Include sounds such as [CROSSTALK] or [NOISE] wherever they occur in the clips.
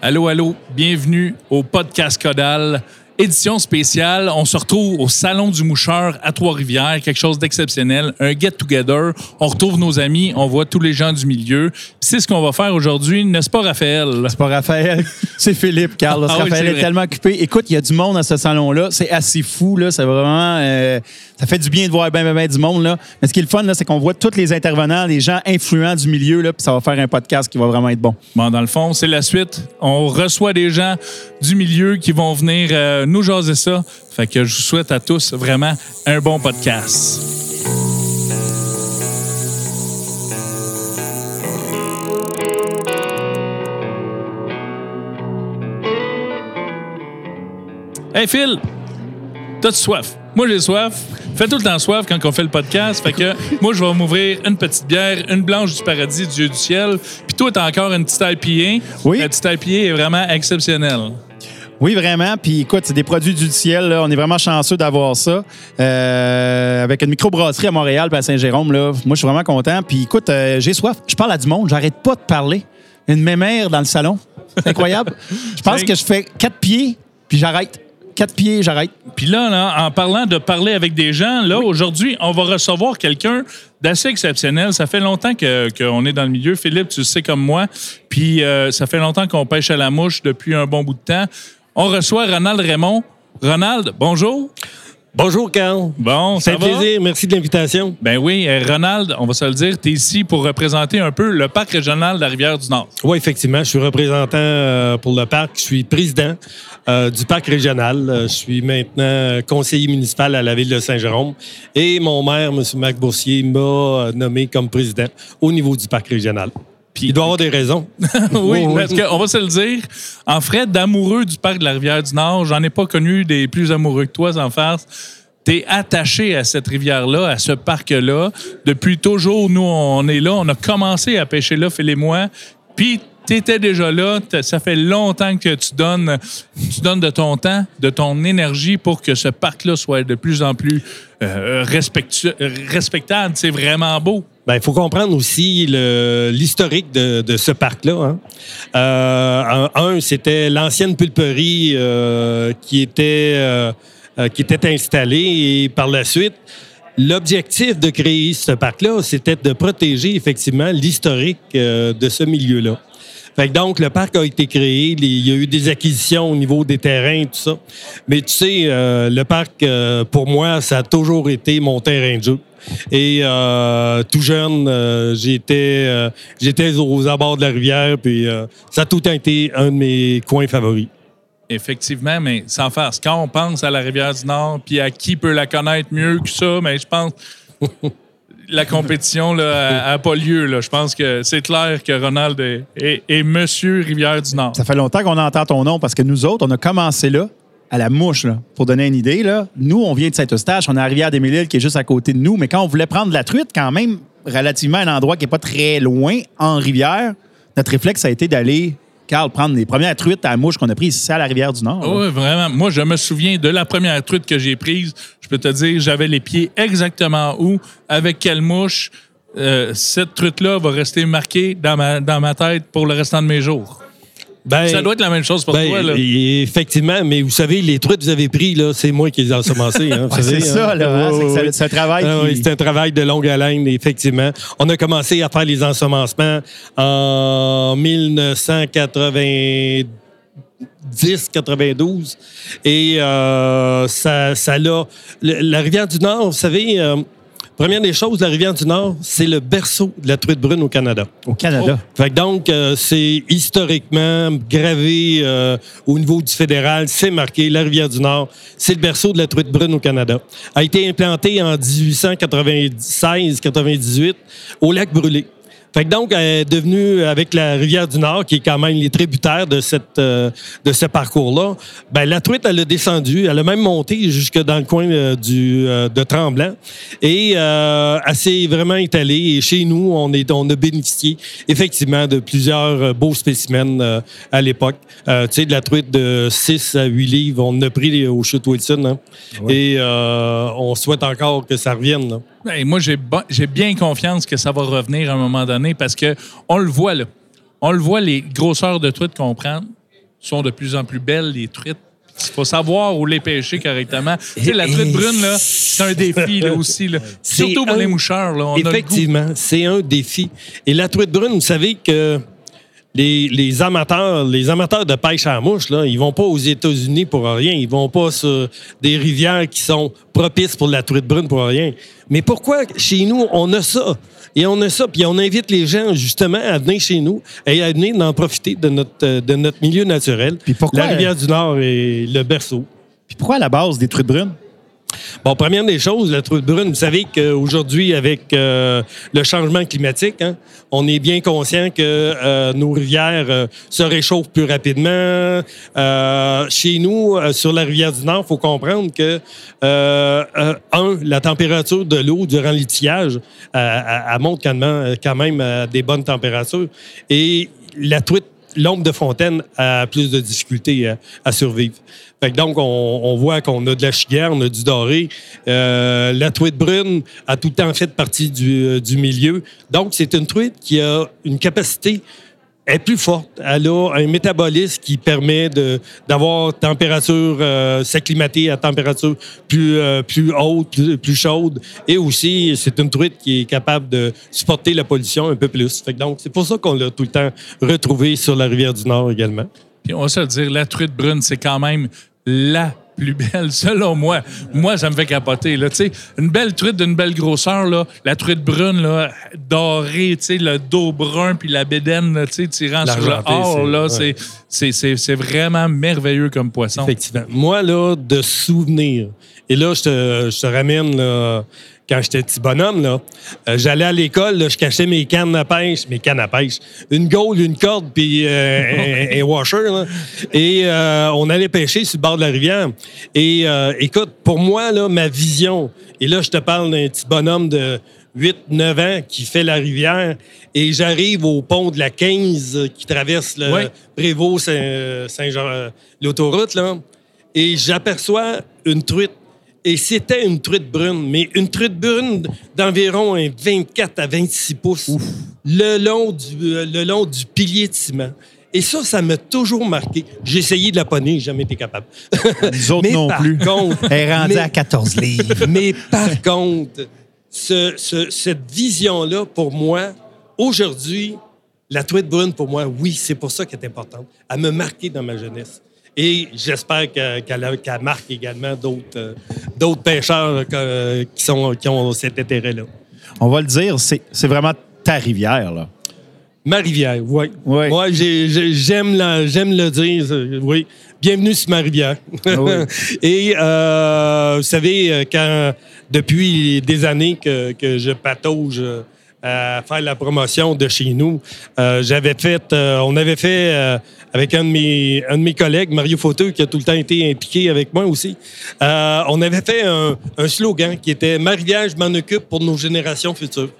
Allô, allô, bienvenue au podcast Codal. Édition spéciale, on se retrouve au Salon du Moucheur à Trois-Rivières, quelque chose d'exceptionnel, un get-together. On retrouve nos amis, on voit tous les gens du milieu. C'est ce qu'on va faire aujourd'hui, n'est-ce pas, Raphaël? C'est pas Raphaël, [LAUGHS] c'est Philippe, Carl. Ah oui, Raphaël c'est est, vrai. tellement occupé. Écoute, il y a du monde à ce salon-là. C'est assez fou. Là. C'est vraiment. euh, ça fait du bien de voir bien, bien, bien du monde. Là. Mais ce qui est le fun, là, c'est qu'on voit tous les intervenants, les gens influents du milieu. Là, puis ça va faire un podcast qui va vraiment être bon. Bon, dans le fond, c'est la suite. On reçoit des gens du milieu qui vont venir euh, nous jaser ça. Fait que je vous souhaite à tous vraiment un bon podcast. Hey Phil, t'as-tu soif? Moi j'ai soif. Fais tout le temps soif quand on fait le podcast. Fait que [LAUGHS] moi je vais m'ouvrir une petite bière, une blanche du paradis, Dieu du ciel. Puis toi t'as encore une petite IPA. Oui. La petite IPA est vraiment exceptionnelle. Oui, vraiment. Puis écoute, c'est des produits du ciel. Là. On est vraiment chanceux d'avoir ça. Euh, avec une microbrasserie à Montréal puis à Saint-Jérôme. Là. Moi, je suis vraiment content. Puis écoute, euh, j'ai soif. Je parle à du monde. J'arrête pas de parler. Une mémère dans le salon. C'est incroyable. [LAUGHS] je pense que je fais quatre pieds, puis j'arrête. Quatre pieds, j'arrête. Puis là, là, en parlant de parler avec des gens, là, aujourd'hui, on va recevoir quelqu'un d'assez exceptionnel. Ça fait longtemps que- qu'on est dans le milieu. Philippe, tu le sais comme moi. Puis euh, ça fait longtemps qu'on pêche à la mouche depuis un bon bout de temps. On reçoit Ronald Raymond. Ronald, bonjour. Bonjour, Carl. Bon, C'est ça un va? plaisir. Merci de l'invitation. Ben oui, euh, Ronald, on va se le dire, tu es ici pour représenter un peu le parc régional de la Rivière-du-Nord. Oui, effectivement, je suis représentant euh, pour le parc. Je suis président euh, du parc régional. Je suis maintenant conseiller municipal à la ville de Saint-Jérôme. Et mon maire, M. Marc Boursier, m'a nommé comme président au niveau du parc régional. Il doit avoir des raisons. [LAUGHS] oui, parce oui. qu'on va se le dire, en frais d'amoureux du parc de la Rivière-du-Nord, j'en ai pas connu des plus amoureux que toi en face. T'es attaché à cette rivière-là, à ce parc-là. Depuis toujours, nous, on est là. On a commencé à pêcher là, Phil et moi. Puis, t'étais déjà là. Ça fait longtemps que tu donnes, tu donnes de ton temps, de ton énergie pour que ce parc-là soit de plus en plus euh, respectable. C'est vraiment beau. Ben, il faut comprendre aussi l'historique de, de ce parc-là. hein. Euh, un, un, c'était l'ancienne pulperie euh, qui était euh, euh, qui était installée et par la suite, l'objectif de créer ce parc-là, c'était de protéger effectivement l'historique euh, de ce milieu-là. Donc, le parc a été créé, il y a eu des acquisitions au niveau des terrains, tout ça. Mais tu sais, euh, le parc, euh, pour moi, ça a toujours été mon terrain de jeu. Et euh, tout jeune, j'étais j'étais aux abords de la rivière, puis ça a tout été un de mes coins favoris. Effectivement, mais sans farce. Quand on pense à la Rivière-du-Nord, puis à qui peut la connaître mieux que ça, mais je pense la compétition n'a pas lieu. Là. Je pense que c'est clair que Ronald est, est- est Monsieur Rivière-du-Nord. Ça fait longtemps qu'on entend ton nom parce que nous autres, on a commencé là, à la mouche, là. Pour donner une idée, là. Nous, on vient de Saint-Eustache, on est à Rivière-des-Mille-Îles qui est juste à côté de nous. Mais quand on voulait prendre de la truite, quand même, relativement à un endroit qui n'est pas très loin, en rivière, notre réflexe a été d'aller, Carl, prendre les premières truites à la mouche qu'on a prises ici à la Rivière-du-Nord. là. Oui, vraiment. Moi, je me souviens de la première truite que j'ai prise. Je peux te dire, j'avais les pieds exactement où, avec quelle mouche. Euh, cette truite-là va rester marquée dans ma, dans ma tête pour le restant de mes jours. Ben, Ça doit être la même chose pour ben, toi. Là. Effectivement, mais vous savez, les truites que vous avez pris, là, c'est moi qui les ai ensemencés. Hein, [LAUGHS] Ouais, c'est ça, hein. là. hein, c'est un travail Ah qui- oui, c'est un travail de longue haleine, effectivement. On a commencé à faire les ensemencements en 1990. 92 et euh, ça, ça l'a. La rivière du Nord, vous savez, euh, première des choses, la rivière du Nord, c'est le berceau de la truite brune au Canada. Au Canada. Fait que donc, euh, c'est historiquement gravé au niveau du fédéral, c'est marqué la rivière du Nord, c'est le berceau de la truite brune au Canada. A été implanté en 1896-98 au lac Brûlé. Fait que donc, elle est devenue, avec la rivière du Nord, qui est quand même les tributaires de, cette, euh, de ce parcours-là, ben, la truite, elle a descendu, elle a même monté jusque dans le coin euh, du, euh, de Tremblant. Et euh, elle s'est vraiment étalée. Et chez nous, on, est, on a bénéficié effectivement de plusieurs euh, beaux spécimens euh, à l'époque. Euh, tu sais, de la truite de 6 à 8 livres, on a pris au chute Wilson. hein. Et euh, on souhaite encore que ça revienne. là. Ben, moi, j'ai bien confiance que ça va revenir à un moment donné parce que on le voit, là. On le voit, les grosseurs de truites qu'on prend. sont de plus en plus belles, les truites. Il faut savoir où les pêcher correctement. Tu sais, la truite brune, là, c'est un défi là, [LAUGHS] aussi. Là. Surtout pour un- les moucheurs. Là, on. Effectivement, c'est un défi. Et la truite brune, vous savez que les, les amateurs, les amateurs de pêche à la mouche, là, ils vont pas aux États-Unis pour rien. Ils vont pas sur des rivières qui sont propices pour la truite brune pour rien. Mais pourquoi chez nous, on a ça? Et on a ça, puis on invite les gens justement à venir chez nous et à venir en profiter de notre, euh, de notre milieu naturel. Puis pourquoi- La rivière du Nord est le berceau. Puis pourquoi à la base des truites brunes? Bon, première des choses, la truite brune, vous savez qu'aujourd'hui, avec euh, le changement climatique, hein, on est bien conscient que euh, nos rivières euh, se réchauffent plus rapidement. Chez nous, sur la rivière du Nord, il faut comprendre que, un, la température de l'eau durant elle, elle monte quand même, quand même à des bonnes températures. Et la truite l'ombre de fontaine a plus de difficultés à, à survivre. Donc, on, on voit qu'on a de la chiguère, on a du doré. Euh, la truite brune a tout le temps fait partie du, euh, du milieu. Donc, c'est une truite qui a une capacité est plus forte. Elle a un métabolisme qui permet d'avoir température, euh, s'acclimater à température plus, euh, plus haute, plus, plus chaude. Et aussi, c'est une truite qui est capable de supporter la pollution un peu plus. Donc, c'est pour ça qu'on l'a tout le temps retrouvé sur la rivière du Nord également. Puis on va se le dire, la truite brune, c'est quand même la plus belle, selon moi. Moi, ça me fait capoter. Là. Une belle truite d'une belle grosseur, là, la truite brune, là, dorée, le dos brun puis la bédaine tirant sur le or, c'est- là, ouais. c'est- c'est c'est- c'est vraiment merveilleux comme poisson. Effectivement. Moi, là, de souvenirs, et là, je te, je te ramène, là, quand j'étais petit bonhomme, là, euh, j'allais à l'école, là, je cachais mes cannes à pêche, mes cannes à pêche, une gaule, une corde, puis euh, [LAUGHS] un, un washer, là. et euh, on allait pêcher sur le bord de la rivière. Et euh, écoute, pour moi, là, ma vision, et là, je te parle d'un petit bonhomme de 8-9 ans qui fait la rivière, et j'arrive au pont de la 15 euh, qui traverse le Oui. Prévost Saint- Saint-Jean, euh, l'autoroute, là, et j'aperçois une truite. Et c'était une truite brune, mais une truite brune d'environ un 24 à 26 pouces, le long, du, euh, le long du pilier de ciment. Et ça, ça m'a toujours marqué. J'ai essayé de la poney, j'ai jamais été capable. Nous autres Mais non par plus. contre- Elle est rendue mais- à 14 livres. [LAUGHS] Mais par contre, ce- ce- cette vision-là, pour moi, aujourd'hui, la truite brune, pour moi, oui, c'est pour ça qu'elle est importante. Elle m'a marqué dans ma jeunesse. Et j'espère que- qu'elle marque également d'autres euh, pêcheurs euh, qui, sont, qui ont cet intérêt-là. On va le dire, c'est vraiment ta rivière, là. Ma rivière, oui. Ouais. Ouais, j'ai- j'ai- j'aime le dire, euh, oui. Bienvenue sur ma rivière. Oui. [LAUGHS] Et euh, vous savez, quand depuis des années que, que je patauge à faire la promotion de chez nous, euh, j'avais fait, euh, on avait fait euh, avec un de, mes, un de mes collègues, Mario Fauteux, qui a tout le temps été impliqué avec moi aussi, on avait fait un, un slogan qui était « Ma rivière, je m'en occupe pour nos générations futures ».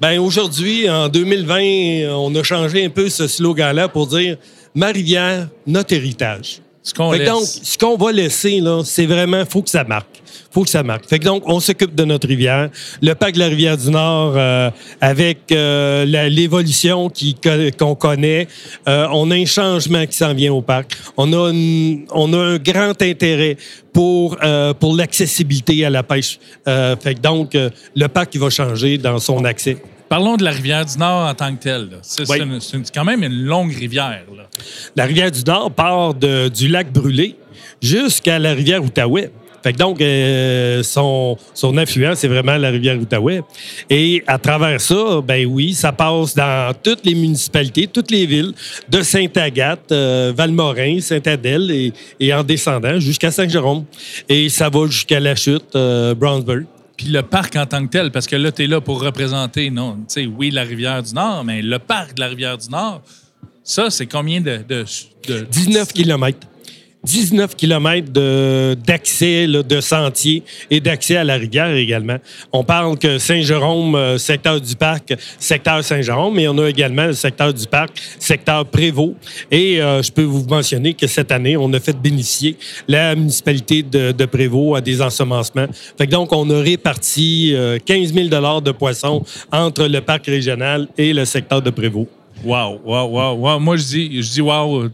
Ben aujourd'hui, en 2020, on a changé un peu ce slogan-là pour dire Ma rivière, notre héritage. Ce qu'on Fait que donc, ce qu'on va laisser, là, c'est vraiment, faut que ça marque. faut que ça marque. Fait que donc, on s'occupe de notre rivière. Le parc de la rivière du Nord, euh, avec euh, la- l'évolution qui- qu'on connaît, euh, on a un changement qui s'en vient au parc. On a, une- on a un grand intérêt pour, euh, pour l'accessibilité à la pêche. Euh, fait que donc, euh, le parc, il va changer dans son accès. Parlons de la rivière du Nord en tant que telle. C'est Oui. quand même une longue rivière. là. La rivière du Nord part de- du lac Brûlé jusqu'à la rivière Outaouais. Fait que donc, euh, son, son affluent, c'est vraiment la rivière Outaouais. Et à travers ça, ben oui, ça passe dans toutes les municipalités, toutes les villes, de Sainte-Agathe, euh, Valmorin, Sainte-Adèle et, et en descendant jusqu'à Saint-Jérôme. Et ça va jusqu'à la chute, euh, Brownsburg. Puis le parc en tant que tel, parce que là, tu es là pour représenter, non, tu sais, oui, la rivière du Nord, mais le parc de la rivière du Nord, ça, c'est combien de. de, de 19 kilomètres. 19 kilomètres de- d'accès, là, de sentiers et d'accès à la rivière également. On parle que Saint-Jérôme, euh, secteur du parc, secteur Saint-Jérôme, mais on a également le secteur du parc, secteur Prévost. Et euh, je peux vous mentionner que cette année, on a fait bénéficier la municipalité de, de Prévost à des ensemencements. Donc, on a réparti euh, 15 000 de poissons entre le parc régional et le secteur de Prévost. Wow, wow, wow, wow. Moi, je dis, je dis wow.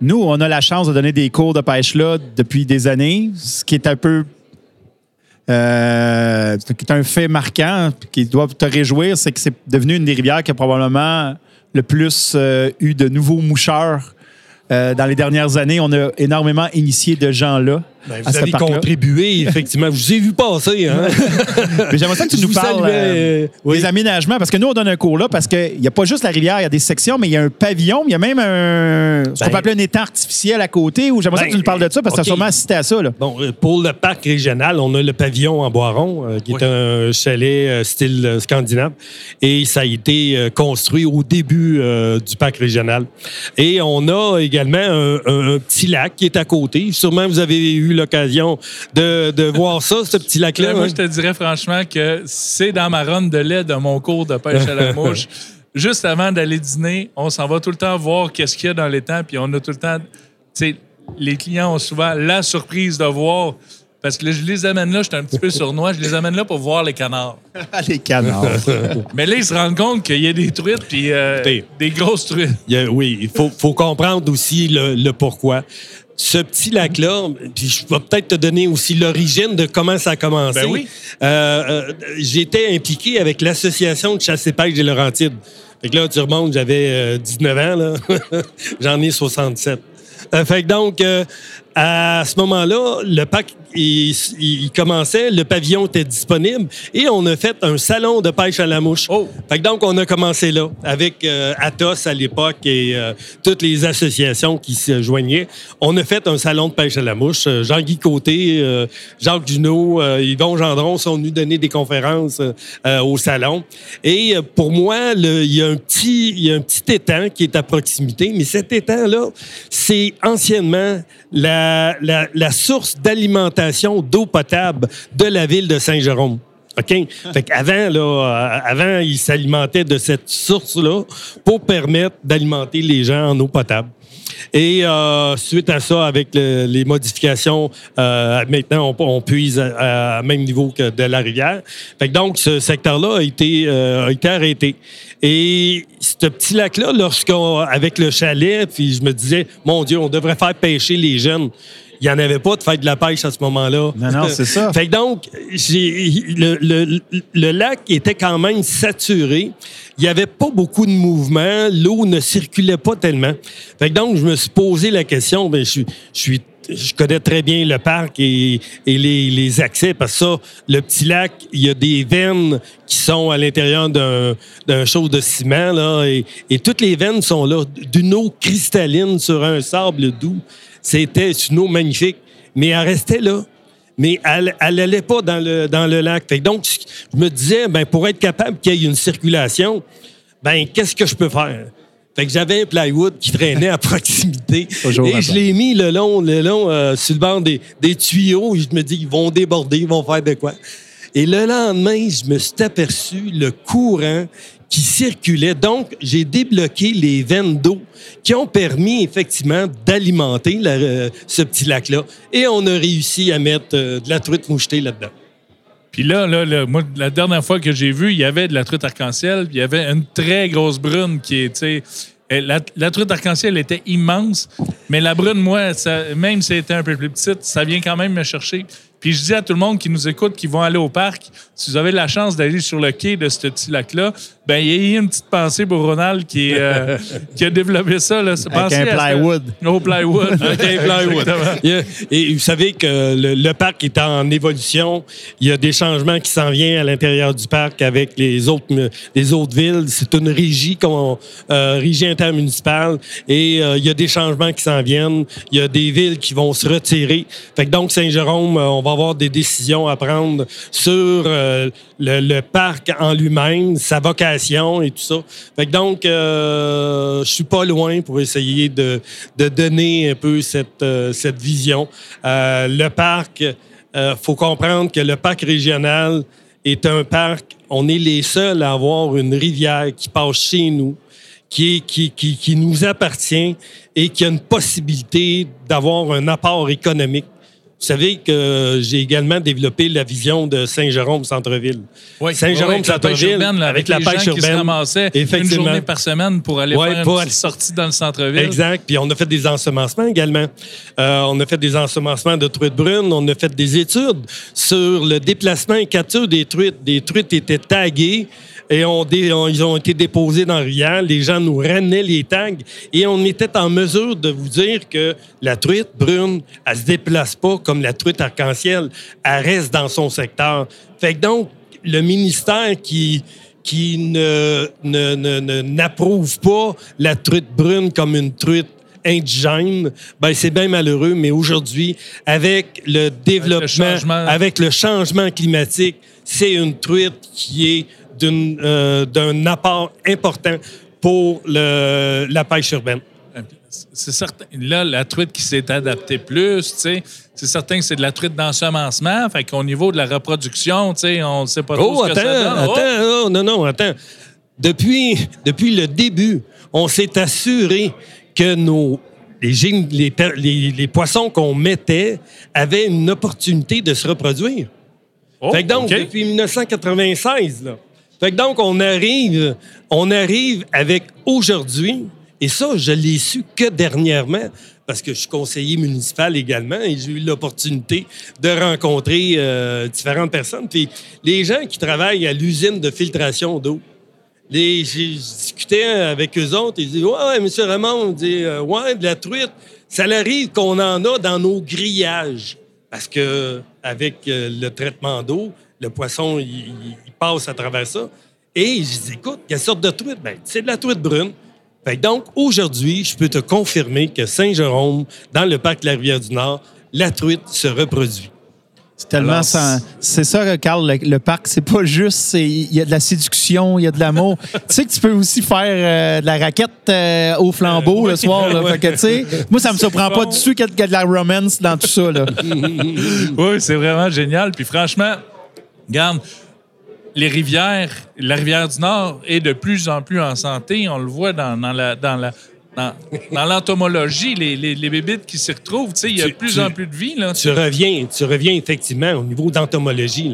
Nous, on a la chance de donner des cours de pêche là depuis des années, ce qui est un peu. Euh, qui est un fait marquant qui doit te réjouir, c'est que c'est devenu une des rivières qui a probablement le plus euh, eu de nouveaux moucheurs euh, dans les dernières années. On a énormément initié de gens là. Ben, vous avez contribué, effectivement. Je vous ai vu passer. Hein? [LAUGHS] Mais j'aimerais ça que tu Je nous parles saluais, euh, euh, oui. des aménagements, parce que nous, on donne un cours là, parce qu'il n'y a pas juste la rivière, il y a des sections, mais il y a un pavillon, il y a même un, ce qu'on Ben- peut appeler un étang artificiel à côté, ou j'aimerais ça Ben, que tu nous parles de ça, parce que tu as sûrement assisté à ça. Là. Bon, euh, pour le parc régional, on a le pavillon en Boiron, euh, qui Oui. est un chalet euh, style euh, scandinave. Et ça a été euh, construit au début euh, du parc régional. Et on a également un, un- un petit lac qui est à côté. Sûrement, vous avez eu l'occasion de, de voir ça, ce petit lac-là. Là, moi, hein? je te dirais franchement que c'est dans ma ronde de lait de mon cours de pêche à la [LAUGHS] mouche. Juste avant d'aller dîner, on s'en va tout le temps voir qu'est-ce qu'il y a dans l'étang, puis on a tout le temps. Tu sais, les clients ont souvent la surprise de voir. Parce que là, je les amène là, je suis un petit peu [LAUGHS] sournois, je les amène là pour voir les canards. [LAUGHS] les canards. Mais là, ils se rendent compte qu'il y a des truites, puis euh, des grosses truites. Il y a- oui, il faut, faut comprendre aussi le, le pourquoi. Ce petit lac-là, puis je vais peut-être te donner aussi l'origine de comment ça a commencé. Ben oui. Euh, euh, J'étais impliqué avec l'association de chasse et pêche des Laurentides. Fait que là, tu remontes, j'avais euh, 19 ans, là. [LAUGHS] J'en ai 67. Euh, fait que donc, euh, à ce moment-là, le parc, il, il commençait, le pavillon était disponible et on a fait un salon de pêche à la mouche. Oh! Fait que donc, on a commencé là, avec euh, Athos à l'époque et euh, toutes les associations qui se joignaient. On a fait un salon de pêche à la mouche. Euh, Jean-Guy Côté, euh, Jacques Junot, euh, Yvon Gendron sont venus donner des conférences au salon. Et pour moi, le- il y, a un petit- il y a un petit étang qui est à proximité, mais cet étang-là, c'est anciennement la, la, la source d'alimentation d'eau potable de la ville de Saint-Jérôme. OK? Fait qu'avant, là, euh, avant, ils s'alimentaient de cette source-là pour permettre d'alimenter les gens en eau potable. Et euh, suite à ça, avec le- les modifications, euh, maintenant, on, on puise à, même niveau que de la rivière. Donc, ce secteur-là a été, a été arrêté. Et ce petit lac-là, lorsqu'on, avec le chalet, puis je me disais, mon Dieu, on devrait faire pêcher les jeunes. Il n'y en avait pas de faire de la pêche à ce moment-là. Non, non, c'est ça. [LAUGHS] Fait que donc, j'ai- le, le- le lac était quand même saturé. Il n'y avait pas beaucoup de mouvement. L'eau ne circulait pas tellement. Fait que donc, je me suis posé la question. Ben, je, suis- je suis je connais très bien le parc et, et les, les accès parce que ça, le petit lac, il y a des veines qui sont à l'intérieur d'un, d'un chose de ciment là, et, et toutes les veines sont là d'une eau cristalline sur un sable doux. C'était une eau magnifique, mais elle restait là mais elle n'allait pas dans le, dans le lac. Fait que donc, je me disais, ben, pour être capable qu'il y ait une circulation, ben, qu'est-ce que je peux faire? Fait que j'avais un plywood qui traînait à [LAUGHS] proximité. Et je l'ai mis le long, le long euh, sur le bord des, des tuyaux. Et je me dis, ils vont déborder, ils vont faire de quoi? Et le lendemain, je me suis aperçu le courant qui circulait. Donc, j'ai débloqué les veines d'eau qui ont permis effectivement d'alimenter euh, ce petit lac-là. Et on a réussi à mettre euh, de la truite mouchetée là-dedans. Puis là, là, là, moi, la dernière fois que j'ai vu, il y avait de la truite arc-en-ciel, il y avait une très grosse brune qui est, la, la truite arc-en-ciel était immense, mais la brune, moi, même si elle était un peu plus petite, ça vient quand même me chercher. Puis je dis à tout le monde qui nous écoute, qui vont aller au parc, si vous avez la chance d'aller sur le quai de ce petit lac-là, ben il y a une petite pensée pour Ronald qui, euh, [LAUGHS] qui a développé ça. Là. Pensez un plywood. [LAUGHS] Au plywood. [LAUGHS] Ok, plywood. Exactement. Il y a- Et vous savez que le, le parc est en évolution. Il y a des changements qui s'en viennent à l'intérieur du parc avec les autres, les autres villes. C'est une régie, qu'on- euh, régie intermunicipale. Et euh, il y a des changements qui s'en viennent. Il y a des villes qui vont se retirer. Fait que donc, Saint-Jérôme, on va avoir des décisions à prendre sur euh, le, parc en lui-même, sa vocation et tout ça. Donc, euh, je suis pas loin pour essayer de, donner un peu cette, euh, vision. Euh, le parc, faut comprendre que le parc régional est un parc, on est les seuls à avoir une rivière qui passe chez nous, qui nous appartient et qui a une possibilité d'avoir un apport économique savez que j'ai également développé la vision de Saint-Jérôme centre-ville. Oui. Saint-Jérôme Oui, avec la urbaine, les pêche gens qui se urbaine. ramassaient une journée par semaine pour aller Ouais, faire une pour petite aller- sortie dans le centre-ville. Exact. Puis on a fait des ensemencements également. Euh, on a fait des ensemencements de truites brunes. On a fait des études sur le déplacement et capture des truites. Des truites étaient taguées et on dé- on- ils ont été déposés dans rivière. Les gens nous ramenaient les tags et on était en mesure de vous dire que la truite brune, elle se déplace pas comme la truite arc-en-ciel. Elle reste dans son secteur. Fait que donc, le ministère qui ne, n'approuve pas la truite brune comme une truite indigène, ben c'est bien malheureux, mais aujourd'hui, avec le développement, changement. avec le changement climatique, c'est une truite qui est euh, d'un apport important pour le- la pêche urbaine. C'est certain. Là, la truite qui s'est adaptée plus, c'est certain que c'est de la truite d'ensemencement. Fait qu'au niveau de la reproduction, on ne sait pas trop Oh, ce que attends, ça donne. Oh! attends, oh, non, non, attends. Depuis, depuis le début, on s'est assuré que nos, les, les, les- les poissons qu'on mettait avaient une opportunité de se reproduire. Oh, fait que donc, depuis 1996, là. Fait que donc, on arrive, on arrive avec aujourd'hui, et ça, je l'ai su que dernièrement, parce que je suis conseiller municipal également, et j'ai eu l'opportunité de rencontrer euh, différentes personnes. Les gens qui travaillent à l'usine de filtration d'eau, j'ai discuté avec eux autres, ils disent Ouais, monsieur Ramon, on dit euh, Ouais, de la truite, ça arrive qu'on en a dans nos grillages. Parce que avec euh, le traitement d'eau, le poisson, il, il- il passe à travers ça. Et je dis Écoute, quelle sorte de truite? Ben, c'est de la truite brune. Fait que donc, aujourd'hui, je peux te confirmer que Saint-Jérôme, dans le parc de la Rivière-du-Nord, la truite se reproduit. C'est tellement sans- C'est ça, Carl, le, le parc, c'est pas juste. Il y a de la séduction, il y a de l'amour. [LAUGHS] tu sais que tu peux aussi faire euh, de la raquette euh, au flambeau le soir. Là, [LAUGHS] Fait que, tu sais, moi, ça me surprend pas du tout qu'il y a qu'il y a de la romance dans tout ça. Là. [LAUGHS] Oui, c'est vraiment génial. Puis franchement, regarde, les rivières, la rivière du Nord est de plus en plus en santé. On le voit dans, dans la. Dans la dans, dans l'entomologie, les, les, les bébites qui s'y retrouvent, tu sais, il y a de plus tu- en plus de vie. Là, Tu reviens, tu reviens effectivement au niveau d'entomologie.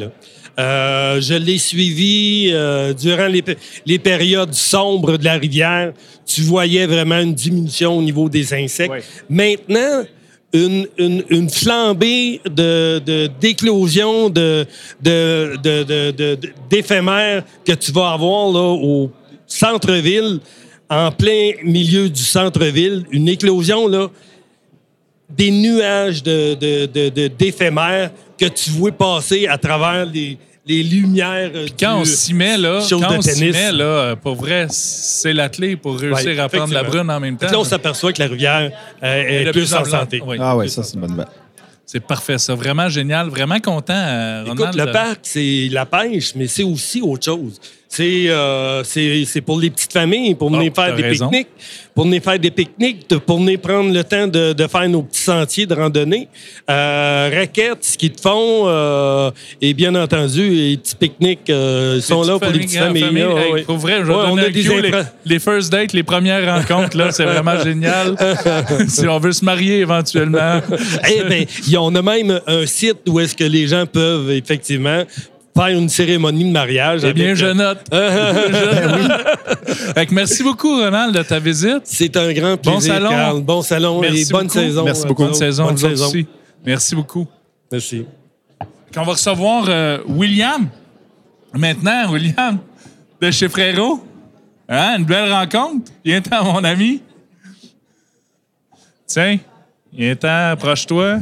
Euh, je l'ai suivi euh, durant les, pé- les périodes sombres de la rivière. Tu voyais vraiment une diminution au niveau des insectes. Ouais. Maintenant, une, une, une flambée de, d'éclosion de, de, de, d'éphémères que tu vas avoir là, au centre-ville, en plein milieu du centre-ville. Une éclosion, là, des nuages de- d'éphémères que tu vois passer à travers les, les lumières. euh, Quand on s'y met, là, quand on s'y met, là, euh, pour vrai, c'est la clé pour réussir Ouais, à prendre la brune en même temps. là, on s'aperçoit que la rivière euh, est, De plus en plus santé. Oui. Ah ouais, ça, c'est une bonne nouvelle. C'est parfait, ça. Vraiment génial. Vraiment content, euh, Écoute, Ronald. le parc, c'est la pêche, mais c'est aussi autre chose. C'est, euh, c'est, pour les petites familles, pour venir Oh, faire des pique-niques, pour venir faire des pique-niques, pour venir prendre le temps de, de faire nos petits sentiers de randonnée. Euh, raquettes, ski de fond, euh, et bien entendu, les petits pique-niques euh, sont là pour les petites familles. familles. là, Hey, ouais. Pour vrai, je vais Ouais, donner on a des cue, les, first dates, les premières rencontres, là, c'est vraiment [LAUGHS] génial. si on veut se marier éventuellement. Eh bien, on a même un site où est-ce que les gens peuvent effectivement faire une cérémonie de mariage. Eh bien, avec, je euh, note. [LAUGHS] Je note. Fait que merci beaucoup, Ronald, de ta visite. C'est un grand Bon plaisir, salon. Carl. Bon salon Merci et bonne beaucoup. saison. Merci beaucoup. Bonne saison, Bonne aussi. Merci beaucoup. Merci. On va recevoir euh, William. Maintenant, William, de chez Frérot. Hein, une belle rencontre. Viens-t'en, mon ami. Tiens, viens-t'en, approche-toi.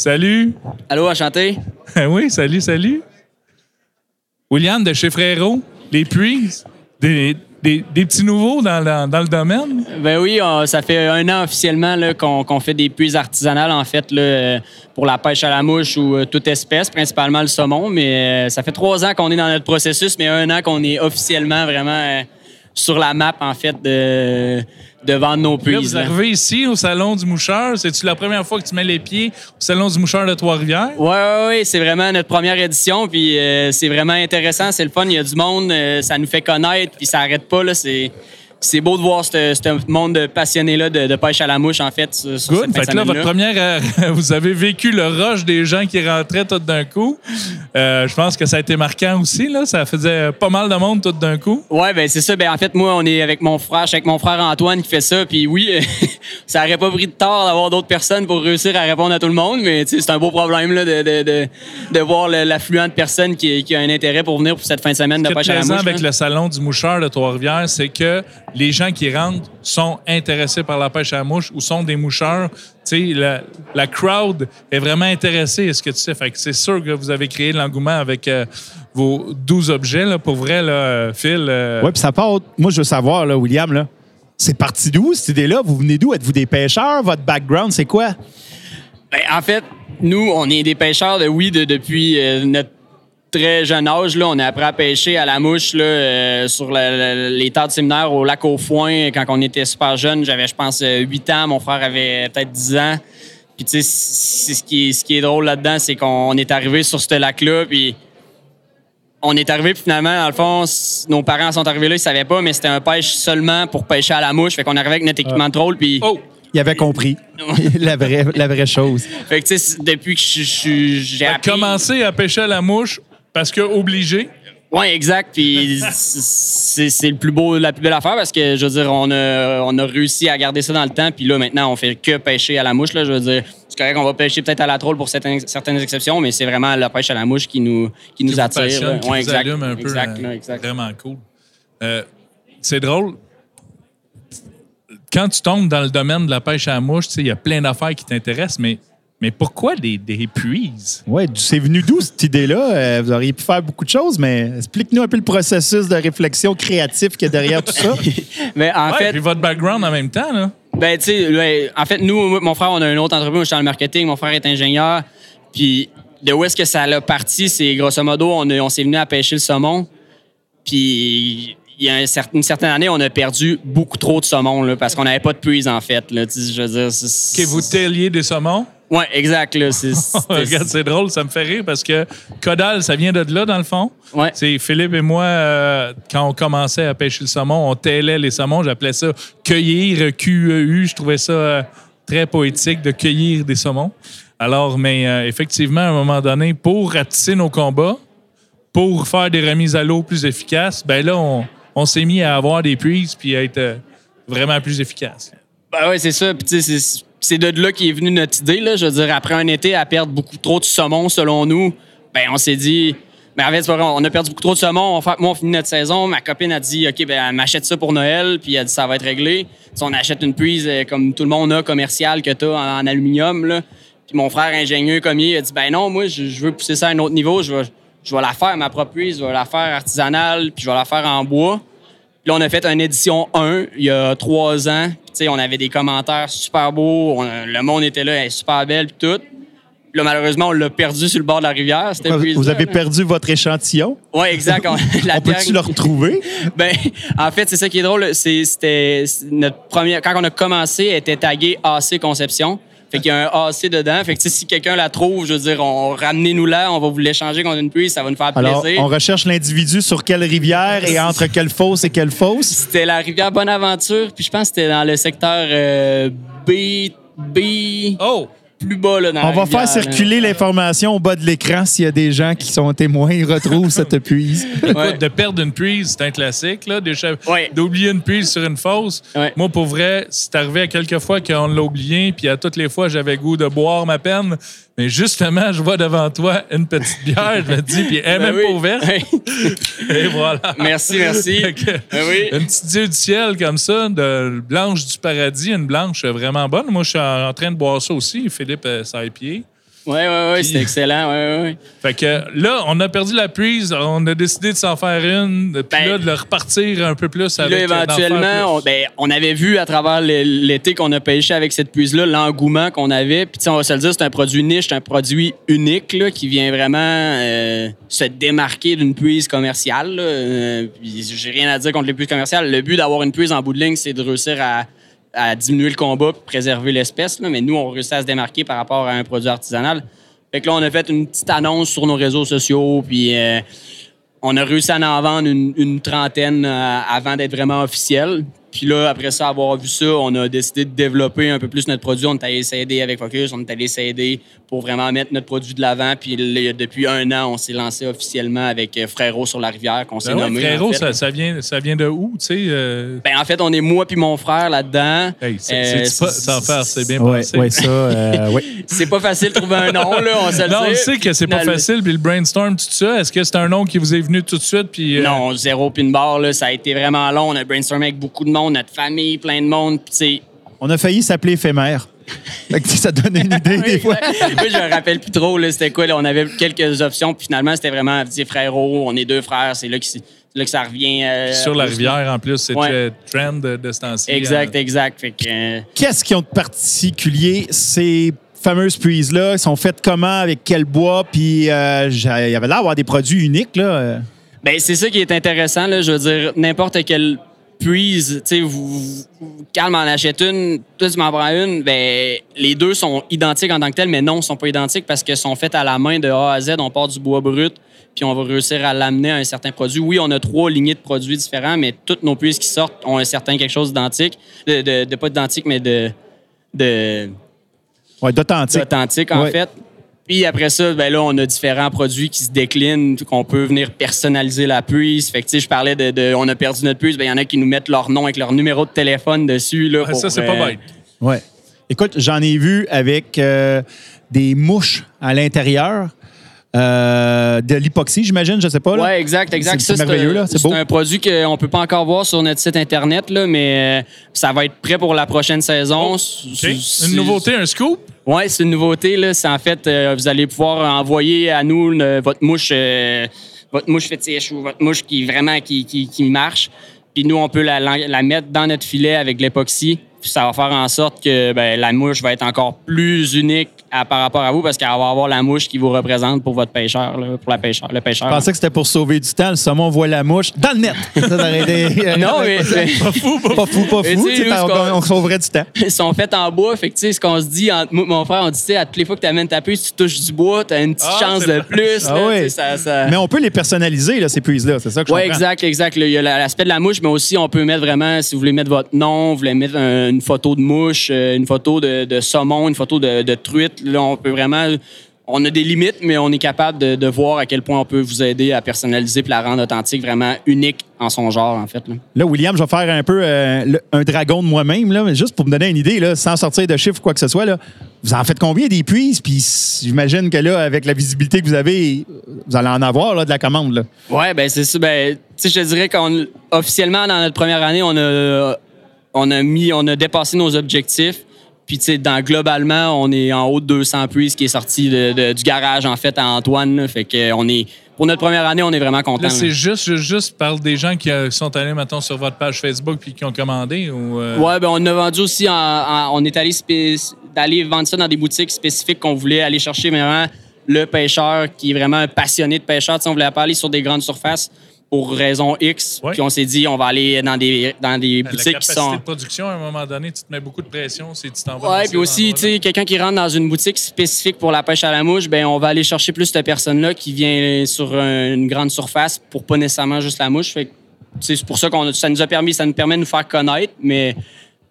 Salut. Allô, enchanté? [LAUGHS] oui, salut, salut. William de chez Frérot, les puits, des, des- des petits nouveaux dans, le domaine? Ben oui, on- ça fait un an officiellement qu'on fait des puits artisanales, en fait, là, pour la pêche à la mouche ou euh, toute espèce, principalement le saumon. Mais euh, ça fait trois ans qu'on est dans notre processus, mais un an qu'on est officiellement vraiment euh, sur la map, en fait, de, de vendre nos puits. vous arrivez ici au Salon du Moucheur. C'est-tu la première fois que tu mets les pieds au Salon du Moucheur de Trois-Rivières? Oui, oui, oui, c'est vraiment notre première édition, puis euh, c'est vraiment intéressant, c'est le fun, il y a du monde, euh, ça nous fait connaître, puis ça arrête pas, là, c'est... c'est beau de voir ce monde de passionnés-là de, de pêche à la mouche, en fait, sur, Good. cette Fait que là, votre première, euh, [LAUGHS] vous avez vécu le rush des gens qui rentraient tout d'un coup. Euh, je pense que ça a été marquant aussi. Là. Ça faisait pas mal de monde tout d'un coup. Ouais, ben c'est ça. Ben en fait, moi, on est avec mon frère, je suis avec mon frère Antoine qui fait ça. Puis oui, [LAUGHS] ça aurait pas pris de tort d'avoir d'autres personnes pour réussir à répondre à tout le monde, mais tu sais, c'est un beau problème là, de, de, de, de voir l'affluent de personnes qui, qui a un intérêt pour venir pour cette fin de semaine de pêche à la mouche. avec le salon du moucheur de Trois-Rivières, c'est que les gens qui rentrent sont intéressés par la pêche à la mouche ou sont des moucheurs. Tu sais, la, la crowd est vraiment intéressée à ce que tu sais. Fait que c'est sûr que vous avez créé de l'engouement avec euh, vos 12 objets. Là, pour vrai, là, Phil. euh, Oui, puis ça part. Moi, je veux savoir, là, William, là, c'est parti d'où cette idée-là? Vous venez d'où? Êtes-vous des pêcheurs? Votre background, c'est quoi? Ben, en fait, nous, on est des pêcheurs de oui de- depuis euh, notre très jeune âge. Là, on a appris à pêcher à la mouche là, euh, sur le- le- les terres de séminaire au lac au Foin quand on était super jeune. J'avais, je pense, euh, 8 ans. Mon frère avait peut-être 10 ans. Puis, tu sais, c'est ce qui est, ce qui est drôle là-dedans, c'est qu'on est arrivé sur ce lac-là, puis on est arrivé, puis finalement, dans le fond, nos parents sont arrivés là, ils savaient pas, mais c'était un pêche seulement pour pêcher à la mouche. Fait qu'on arrivait avec notre équipement de troll, puis... Oh! Il avait compris [LAUGHS] la, vraie, la vraie chose. Fait que, tu sais, depuis que j'ai appris... commencer à pêcher à la mouche parce que obligé. Oui, exact. Puis [LAUGHS] c'est le plus beau, la plus belle affaire parce que, je veux dire, on a, on a réussi à garder ça dans le temps. Puis là, maintenant, on fait que pêcher à la mouche. Là, je veux dire, c'est correct qu'on va pêcher peut-être à la troll pour certaines, certaines exceptions, mais c'est vraiment la pêche à la mouche qui nous, qui nous qui attire. qui Ouais, exact. allume un peu. exact, euh, là, exact. Vraiment cool. Euh, c'est drôle. Quand tu tombes dans le domaine de la pêche à la mouche, il y a plein d'affaires qui t'intéressent, mais, mais pourquoi des, des puises? Oui, c'est venu d'où cette idée-là? Euh, vous auriez pu faire beaucoup de choses, mais explique-nous un peu le processus de réflexion créatif qu'il y a derrière tout ça. [LAUGHS] Mais en Ouais, fait, puis votre background en même temps, là. Ben, tu sais, ouais, en fait, nous, mon frère, on a une autre entreprise, moi, je suis dans le marketing, mon frère est ingénieur. Puis, de où est-ce que ça l'a parti? C'est grosso modo, on, on s'est venu à pêcher le saumon. Puis, il y a une certaine année, on a perdu beaucoup trop de saumon, là, parce qu'on n'avait pas de puise, en fait. Là, je veux dire, Que vous tailiez des saumons? Ouais, exact. Là, [LAUGHS] c'est, Regarde, c'est drôle, ça me fait rire parce que Codal, ça vient de là, dans le fond. Ouais. C'est Philippe et moi, euh, quand on commençait à pêcher le saumon, on tailait les saumons. J'appelais ça cueillir, Q-E-U. Je trouvais ça euh, très poétique de cueillir des saumons. Alors, mais euh, effectivement, à un moment donné, pour ratisser nos combats, pour faire des remises à l'eau plus efficaces, ben là, on, on s'est mis à avoir des puits puis à être vraiment plus efficace. Ben ouais, c'est ça. Puis tu sais, c'est, de là qu'est venue notre idée. Là. Je veux dire, après un été à perdre beaucoup trop de saumon, selon nous, ben on s'est dit. Mais en fait, vrai, on a perdu beaucoup trop de saumon. On fait, moi, on finit notre saison. Ma copine a dit, OK, ben, elle m'achète ça pour Noël. Puis elle a dit, ça va être réglé. Si on achète une puise euh, comme tout le monde a, commerciale, que tu en, aluminium. Là. Puis mon frère, ingénieux comme il, a dit, ben non, moi, je, veux pousser ça à un autre niveau. Je vais, je vais la faire, ma propre puise. Je vais la faire artisanale. Puis je vais la faire en bois. Là, on a fait une édition 1 il y a trois ans. Puis, tu sais, on avait des commentaires super beaux. On le monde était là, elle est super belle, puis tout. Là, malheureusement, on l'a perdu sur le bord de la rivière. C'était Vous, puise-là, avez là. perdu votre échantillon? Oui, exact. [LAUGHS] On, la On peut-tu le retrouver? [LAUGHS] Ben, en fait, c'est ça qui est drôle. c'est- C'était notre première. Quand on a commencé, elle était taguée AC Conception. Fait qu'il y a un AC dedans. Fait que tu sais, si quelqu'un la trouve, je veux dire, on ramenez-nous là, on va vous l'échanger contre une puise, ça va nous faire Alors, plaisir. on recherche l'individu sur quelle rivière et entre quelle fosse et quelle fosse? C'était la rivière Bonaventure, puis je pense que c'était dans le secteur euh, B, B, Oh! Plus bas là, dans On la va rivière, faire circuler l'information au bas de l'écran s'il y a des gens qui sont témoins, ils retrouvent cette [LAUGHS] puise. Écoute, Ouais. de perdre une prise, c'est un classique. Là, Ouais. D'oublier une prise sur une fosse. Ouais. Moi, pour vrai, c'est arrivé à quelques fois qu'on l'a oublié, puis à toutes les fois, j'avais goût de boire ma peine. Mais justement, je vois devant toi une petite bière, je me dis, puis elle est Ben même oui. pas ouverte. Et voilà. Merci, merci. Que, Ben oui. Une petite dieu du ciel comme ça, de blanche du paradis, une blanche vraiment bonne. Moi, je suis en, train de boire ça aussi. Philippe, euh, Ouais, ouais, ouais, c'était excellent. Ouais, ouais. Fait que là, on a perdu la prise, on a décidé de s'en faire une, puis Ben, là, de le repartir un peu plus avec là, faire éventuellement, on, ben, on avait vu à travers l'été qu'on a pêché avec cette puise-là, l'engouement qu'on avait. Puis, tu sais, on va se le dire, c'est un produit niche, c'est un produit unique là, qui vient vraiment euh, se démarquer d'une puise commerciale. Euh, j'ai rien à dire contre les puises commerciales. Le but d'avoir une puise en bout de ligne, c'est de réussir à, à diminuer le combat puis préserver l'espèce. Mais nous, on réussit à se démarquer par rapport à un produit artisanal. Fait que là, on a fait une petite annonce sur nos réseaux sociaux, puis euh, on a réussi à en vendre une, une trentaine euh, avant d'être vraiment officiel. Puis là, après ça, avoir vu ça, on a décidé de développer un peu plus notre produit. On est allé s'aider avec Focus, on est allé s'aider pour vraiment mettre notre produit de l'avant. Puis depuis un an, on s'est lancé officiellement avec euh, Frérot sur la rivière, qu'on s'est Ben ouais, nommé. frérot, en fait. ça, ça vient, ça vient de où, tu sais? euh, Ben, en fait, on est moi puis mon frère là-dedans. hey, c'est Euh, c'est pas sans faire, c'est bien Ouais, passé. ouais, ça, euh, oui. [LAUGHS] C'est pas facile de trouver un nom, là, on se le Non, dit. on sait que c'est pas facile, puis le brainstorm, tout ça. Est-ce que c'est un nom qui vous est venu tout de suite? Puis, euh, Non, zéro pin bar, là, ça a été vraiment long. On a brainstormé avec beaucoup de monde, notre famille, plein de monde. Puis, tu sais, On a failli s'appeler éphémère. Fait que, tu sais, ça donne une idée [LAUGHS] des fois. Moi, je me rappelle plus trop, là, c'était quoi. Là, on avait quelques options, puis finalement, c'était vraiment, dire frérot, on est deux frères, c'est là que, là que ça revient. euh, Sur la rivière, en plus, c'est Ouais. très trend de, de ce temps-ci. Exact, Euh, exact. Euh, Qu'est-ce qu'ils ont de particulier, ces fameuses puises-là? Ils sont faites comment? Avec quel bois? Puis euh, il y avait l'air d'avoir des produits uniques, là. Ben, c'est ça qui est intéressant, là. Je veux dire, n'importe quelle puise, tu sais, vous, vous- Calme en achète une, toi, tu m'en prends une, ben, les deux sont identiques en tant que tels, mais non, ils sont pas identiques parce qu'ils sont faits à la main de A à Z. On part du bois brut, puis on va réussir à l'amener à un certain produit. Oui, on a trois lignées de produits différents, mais toutes nos puises qui sortent ont un certain quelque chose d'identique. De, de, de- pas identique, mais de, de, Ouais, d'authentique. authentique, en Ouais. fait. Puis après ça, ben là, on a différents produits qui se déclinent, qu'on peut venir personnaliser la puce. Fait que, tu sais, je parlais de, de- on a perdu notre puce, ben il y en a qui nous mettent leur nom avec leur numéro de téléphone dessus. Là, Ah, pour, ça, c'est euh, pas bête. Ouais. Écoute, j'en ai vu avec euh, des mouches à l'intérieur. Euh, de l'époxy, j'imagine, je sais pas. Ouais, exact, exact. C'est- merveilleux, là. C'est un produit qu'on peut pas encore voir sur notre site internet, là, mais euh, ça va être prêt pour la prochaine saison. Oh, Une nouveauté, un scoop? Oui, c'est une nouveauté. Là. C'est en fait, euh, vous allez pouvoir envoyer à nous le- votre mouche, euh, votre mouche fétiche ou votre mouche qui vraiment qui, qui, qui marche. Puis nous, on peut la, la- la mettre dans notre filet avec l'époxy. Puis ça va faire en sorte que ben, la mouche va être encore plus unique à- par rapport à vous parce qu'elle va avoir la mouche qui vous représente pour votre pêcheur, là, pour la pêcheur, le pêcheur. Je pensais que c'était pour sauver du temps. Le saumon voit la mouche dans le net. [LAUGHS] Ça, ça aurait [LAUGHS] été- Non, mais, Pas fou, pas fou. [LAUGHS] Nous, ce on, on sauverait du temps. ils sont faits en bois. Fait que, tu sais, ce qu'on se dit, entre mon frère, on dit, tu sais, à toutes les fois que tu amènes ta puce, tu touches du bois, tu as une petite Ah, chance de pas- plus. Ah là, ça- ça- Mais on peut les personnaliser, là, ces puises-là. C'est ça que je Oui, exact, exact. Il y a la- l'aspect de la mouche, mais aussi on peut mettre vraiment, si vous voulez mettre votre nom, vous voulez mettre un- une photo de mouche, euh, une photo de, de saumon, une photo de, de truite. Là, on peut vraiment. On a des limites, mais on est capable de, de voir à quel point on peut vous aider à personnaliser puis la rendre authentique, vraiment unique en son genre, en fait. là. Là, William, je vais faire un peu euh, le- un dragon de moi-même, là, mais juste pour me donner une idée, là, sans sortir de chiffres ou quoi que ce soit. Là, vous en faites combien des puises? Puis j'imagine que là, avec la visibilité que vous avez, vous allez en avoir là, de la commande. Ouais, ben c'est ça. Ben, tu sais, je te dirais qu'on officiellement dans notre première année, on a on a mis, on a dépassé nos objectifs. Puis tu sais, dans globalement, on est en haut de 200 puits, qui est sorti de- de- du garage en fait à Antoine. là. Fait que on est pour notre première année, on est vraiment content. C'est juste, juste, juste parle des gens qui euh, sont allés, maintenant sur votre page Facebook puis qui ont commandé ou. euh, Ouais, ben on a vendu aussi en, en- on est allé d'aller vendre ça dans des boutiques spécifiques qu'on voulait aller chercher vraiment le pêcheur qui est vraiment un passionné de pêcheur. Tu sais, on voulait pas aller sur des grandes surfaces pour raison X. Ouais. Puis on s'est dit on va aller dans des dans des La boutiques qui capacité sont de production, à un moment donné, tu te mets beaucoup de pression si tu t'en vas. Ouais, dans puis aussi, tu sais, quelqu'un qui rentre dans une boutique spécifique pour la pêche à la mouche, ben on va aller chercher plus cette personne-là qui vient sur un- une grande surface pour pas nécessairement juste la mouche. Fait c'est pour ça qu'on ça nous a permis, ça nous permet de nous faire connaître, mais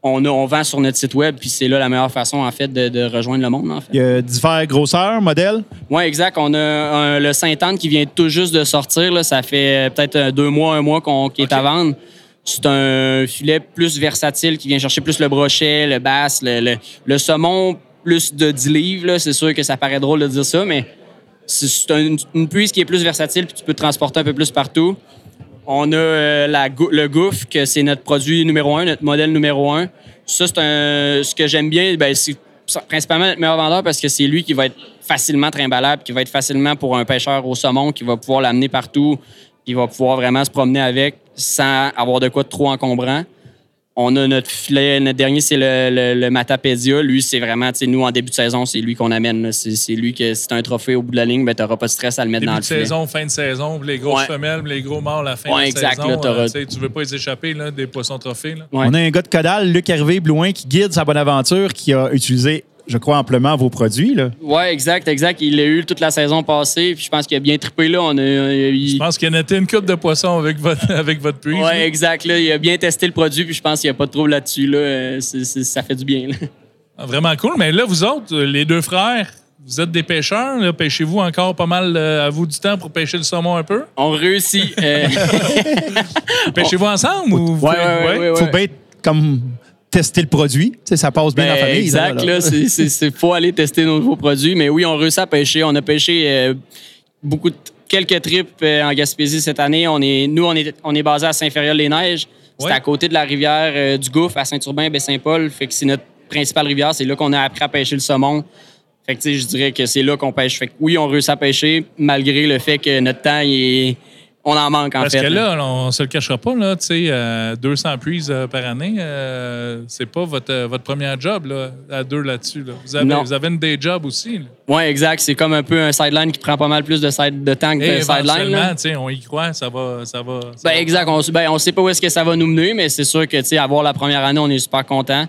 on, a- on vend sur notre site web, puis c'est là la meilleure façon en fait de, de rejoindre le monde en fait. Il y a divers grosseurs, modèles? Ouais, exact. On a un- le Saint-Anne qui vient tout juste de sortir. Là. Ça fait peut-être euh, deux mois, un mois qu'on est à vendre. C'est un filet plus versatile qui vient chercher plus le brochet, le bass, le, le- le saumon, plus de 10 livres. C'est sûr que ça paraît drôle de dire ça, mais c'est- c'est un- une puise qui est plus versatile puis tu peux te transporter un peu plus partout. On a euh, le gouffre, que c'est notre produit numéro un, notre modèle numéro un. Ça, c'est ce que j'aime bien, ben, c'est principalement notre meilleur vendeur parce que c'est lui qui va être facilement trimballable, qui va être facilement pour un pêcheur au saumon, qui va pouvoir l'amener partout, qui va pouvoir vraiment se promener avec sans avoir de quoi trop encombrant. On a notre filet, notre dernier, c'est le, le, le Matapédia. Lui, c'est vraiment, tu sais, nous, en début de saison, c'est lui qu'on amène. C'est c'est lui que si t'as un trophée au bout de la ligne, ben, t'auras pas de stress à le mettre Début dans de le filet. saison, fin de saison, les grosses Ouais. femelles, les gros mâles à la fin Ouais, de exact, saison. là, euh, tu tu veux pas les échapper, là, des poissons trophées. Là. Ouais. On a un gars de Codal, Luc Hervé Blouin, qui guide sa bonne aventure, qui a utilisé je crois, amplement vos produits. Là. Oui, exact, exact. Il l'a eu toute la saison passée. Puis je pense qu'il a bien trippé. Là. On a, Je pense qu'il a noté une coupe de poisson avec votre, [LAUGHS] avec votre puits. Oui, exact. Là. Il a bien testé le produit. Puis je pense qu'il n'y a pas de trouble là-dessus. Là. Euh, ça fait du bien. là. Ah, Vraiment cool. Mais là, vous autres, euh, les deux frères, vous êtes des pêcheurs. là. Pêchez-vous encore pas mal euh, à vous du temps pour pêcher le saumon un peu? On réussit. euh, [LAUGHS] Pêchez-vous ensemble? Ou ouais, ouais, ouais. faut bien comme tester le produit. Tu sais, ça passe bien Ben, en famille. Exact, c'est- faut aller tester nos nouveaux produits. Mais oui, on réussit à pêcher. On a pêché euh, beaucoup de, quelques trips euh, en Gaspésie cette année. On est, nous, on est, on est basé à Saint-Fériol-les-Neiges. C'est Ouais. à côté de la rivière euh, du Gouffre, à Saint-Urbain, Baie-Saint-Paul. Fait que c'est notre principale rivière. C'est là qu'on a appris à pêcher le saumon. Fait que, tu sais, je dirais que c'est là qu'on pêche. Fait que oui, on réussit à pêcher, malgré le fait que notre temps, il est- on en manque, en Parce fait. que là, on se le cachera pas, là, tu sais, euh, 200 prises euh, par année, euh, c'est pas votre, euh, votre premier job, là, à deux là-dessus. là. Vous, avez, Non. vous avez une day job aussi. là. Oui, exact. C'est comme un peu un sideline qui prend pas mal plus de, side- de temps que Et de sideline. là. tu sais, on y croit, ça va... Ça va ça Ben, va- exact. On, ben, on sait pas où est-ce que ça va nous mener, mais c'est sûr que, tu sais, avoir la première année, on est super content.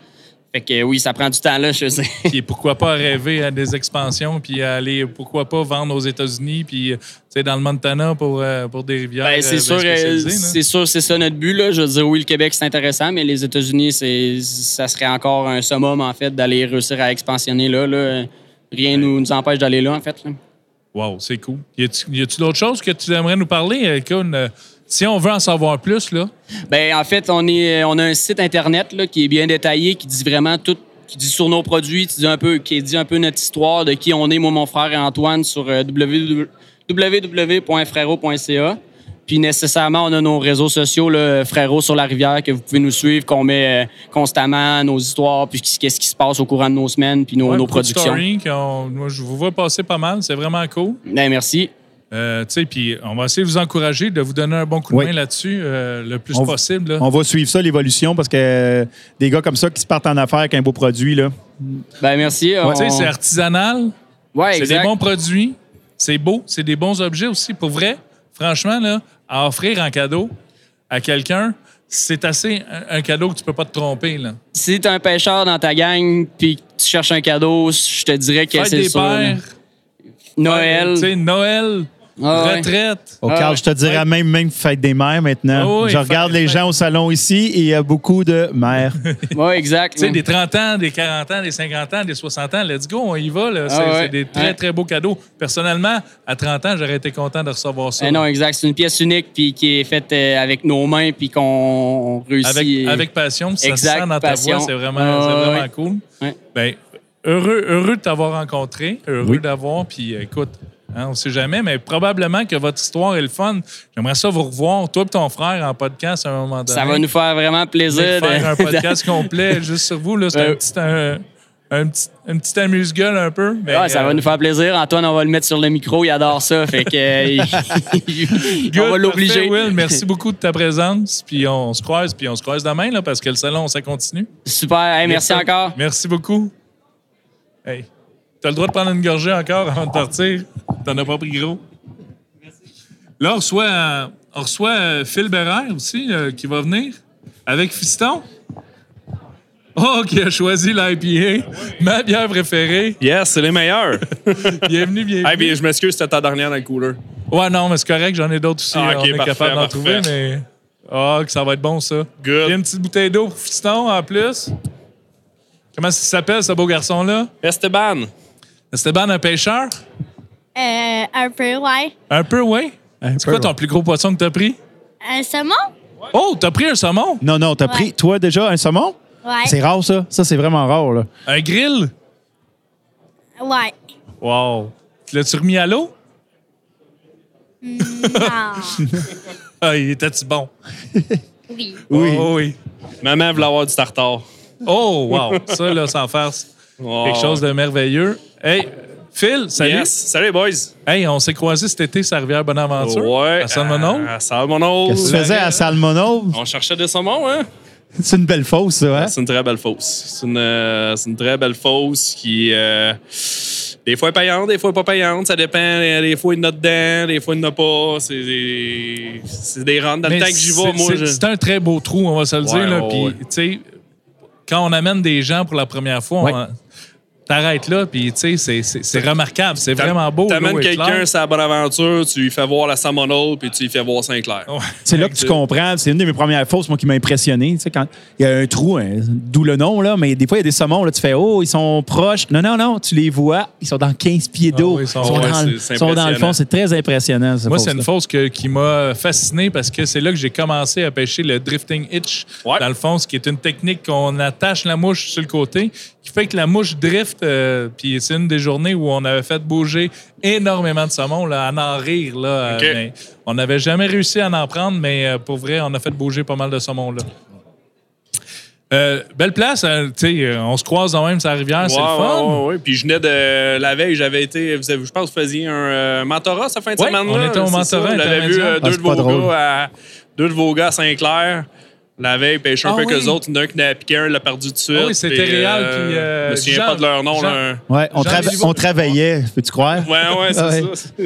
Fait que oui, ça prend du temps, là, je sais. [LAUGHS] Puis pourquoi pas rêver à des expansions, puis aller, pourquoi pas vendre aux États-Unis, puis, euh, tu sais, dans le Montana pour, euh, pour des rivières Ben, euh, c'est sûr, c'est sûr, c'est ça notre but, là. Je veux dire, oui, le Québec, c'est intéressant, mais les États-Unis, c'est, ça serait encore un summum, en fait, d'aller réussir à expansionner là, là. Rien nous, nous empêche d'aller là, en fait, là. Wow, c'est cool. Y a-tu d'autres choses que tu aimerais nous parler? Kun, si on veut en savoir plus, là, Ben, en fait, on, est, on a un site Internet là, qui est bien détaillé, qui dit vraiment tout, qui dit sur nos produits, qui dit un peu, qui dit un peu notre histoire de qui on est, moi, mon frère et Antoine, sur euh, www www.frérot.ca. Puis nécessairement, on a nos réseaux sociaux, là, Frérot sur la rivière, que vous pouvez nous suivre, qu'on met euh, constamment nos histoires, puis qu'est-ce qui se passe au courant de nos semaines, puis nos, ouais, nos productions. story qu'on- moi, je vous vois passer pas mal, c'est vraiment cool. Ben, merci. Euh, tu sais, puis on va essayer de vous encourager, de vous donner un bon coup de Oui. main là-dessus, euh, le plus On- possible. là. On va suivre ça, l'évolution, parce que euh, des gars comme ça qui se partent en affaires avec un beau produit, là. Ben, merci. on- Tu c'est artisanal, Ouais, c'est des bons produits, c'est beau, c'est des bons objets aussi. Pour vrai, franchement, là, à offrir en cadeau à quelqu'un, c'est assez un, cadeau que tu peux pas te tromper. Là. Si t'es un pêcheur dans ta gang, puis que tu cherches un cadeau, je te dirais que c'est pères, Noël. tu sais, Noël, Ah ouais. retraite. Oh, Carl, je te dirais même, même fête des mères maintenant. Ah oui, je regarde fête- les gens au salon ici et il y a beaucoup de mères. [LAUGHS] Ouais, exact. Tu sais, des 30 ans, des 40 ans, des 50 ans, des 60 ans, let's go, on y va. là. C'est Ah ouais. c'est des très, Ouais. très beaux cadeaux. Personnellement, à 30 ans, j'aurais été content de recevoir ça. Eh non, exact. C'est une pièce unique puis qui est faite euh, avec nos mains puis qu'on réussit. avec, avec passion, ça Exact, se sent dans ta passion. voix, c'est vraiment, Ah, vraiment cool. Ben, heureux, heureux de t'avoir rencontré, heureux Oui. d'avoir, puis euh, écoute, hein, on sait jamais, mais probablement que votre histoire est le fun. J'aimerais ça vous revoir, toi et ton frère, en podcast à un moment donné. Ça va nous faire vraiment plaisir. Faire de- un podcast complet juste sur vous, c'est un Euh. petit... Un, un petit, une petite amuse-gueule un peu. Mais, Ouais, ça euh, va nous faire plaisir. Antoine, on va le mettre sur le micro. Il adore ça. Fait que, euh, [LAUGHS] Good, on va l'obliger. Will, merci beaucoup de ta présence. Puis on se croise, puis on se croise demain, là, parce que le salon, ça continue. Super. Hey, merci Merci. encore. Merci beaucoup. Hey, t'as le droit de prendre une gorgée encore avant de partir. T'en as pas pris gros. Là, on reçoit, euh, on reçoit euh, Phil Bérère aussi, euh, qui va venir avec Fiston. Oh, qui a choisi l'IPA, ma bière préférée. Yes, c'est les meilleurs. [LAUGHS] Bienvenue, bienvenue. Ah, bien, je m'excuse, c'était ta dernière dans le cooler. Ouais, non, mais c'est correct, j'en ai d'autres aussi. Ah, on est parfait, capable d'en trouver, mais. Ah, que ça va être bon, ça. Good. Il y a une petite bouteille d'eau pour Fiston en plus. Comment ça s'appelle, ce beau garçon-là? Esteban. Esteban, un pêcheur? Euh, un peu, ouais. Un peu, oui. Un C'est quoi ton ouais. plus gros poisson que t'as pris? Un saumon? Oh, t'as pris un saumon? Non, non, t'as pris, toi, déjà, un saumon? Ouais. C'est rare, ça. Ça, c'est vraiment rare, là. Un grill? Ouais. Wow. Tu L'as-tu remis à l'eau? Non. [LAUGHS] Ah, il était-tu bon? oui. Oui. Oh, oui. Maman voulait avoir du tartare. Oh, wow. Ça, là, sans farce. Oh. Quelque chose de merveilleux. Hey, Phil, salut. Yes. Salut, boys. Hey, on s'est croisés cet été sur la rivière Bonaventure. Ouais. À Salmonau. À Salmonau. Qu'est-ce que tu faisais à Salmonov? On cherchait des saumons, hein? C'est une belle fosse, ça, hein? C'est une très belle fosse. C'est une, euh, c'est une très belle fosse qui, euh, des fois est payante, des fois pas payante. Ça dépend. euh, Des fois, il y en a dedans, des fois, il n'y en a pas. C'est des, c'est des rentes. Dans le Mais temps que j'y vais, c'est- moi, c'est- je... C'est un très beau trou, on va se le Ouais, dire. là. ouais, Puis, ouais. tu sais, quand on amène des gens pour la première fois, Ouais. on- t'arrêtes là, puis tu sais, c'est- c'est c'est remarquable. C'est vraiment beau. T'amènes quelqu'un claire. sur la bonne aventure, tu lui fais voir la Samonol, puis tu lui fais voir Saint-Clair. Ouais. C'est là que tu comprends. C'est une de mes premières fausses, moi, qui m'a impressionné. Tu sais, quand il y a un trou, hein, d'où le nom, là, mais des fois, il y a des saumons, là, tu fais, oh, ils sont proches. Non, non, non, tu les vois, ils sont dans 15 pieds d'eau. Ah ils sont- ils sont, ouais, dans, le- sont dans fond. C'est très impressionnant, cette Moi, c'est une que- qui m'a fasciné parce que c'est là que j'ai commencé à pêcher le drifting hitch. Ouais. Dans le fond, ce qui est une technique qu'on attache la mouche sur le côté, qui fait que la mouche drift. euh, puis c'est une des journées où on avait fait bouger énormément de saumon, là, à en rire. Là, euh, mais on n'avait jamais réussi à en prendre, mais euh, pour vrai, on a fait bouger pas mal de saumon là. Euh, belle place, tu sais, on se croise dans même sa rivière, c'est le fun. ouais, ouais. Puis je venais de. La veille, j'avais été. Vous avez, je pense que vous faisiez un euh, mentorat cette fin de Ouais, semaine. on était au mentorat J'avais vu euh, Ah, deux, de vos gars à, deux de vos gars à Saint-Clair. La veille, pêcher un Ah peu oui. qu'eux autres. Il y en a un qui n'a piqué un, l'a perdu tout de suite. Ah oui, c'était Réal, puis, euh, Je me souviens Jean- pas de leur nom. Là. Ouais, on, trava- on travaillait, peux-tu croire? Ouais, ouais, c'est Ouais. ça.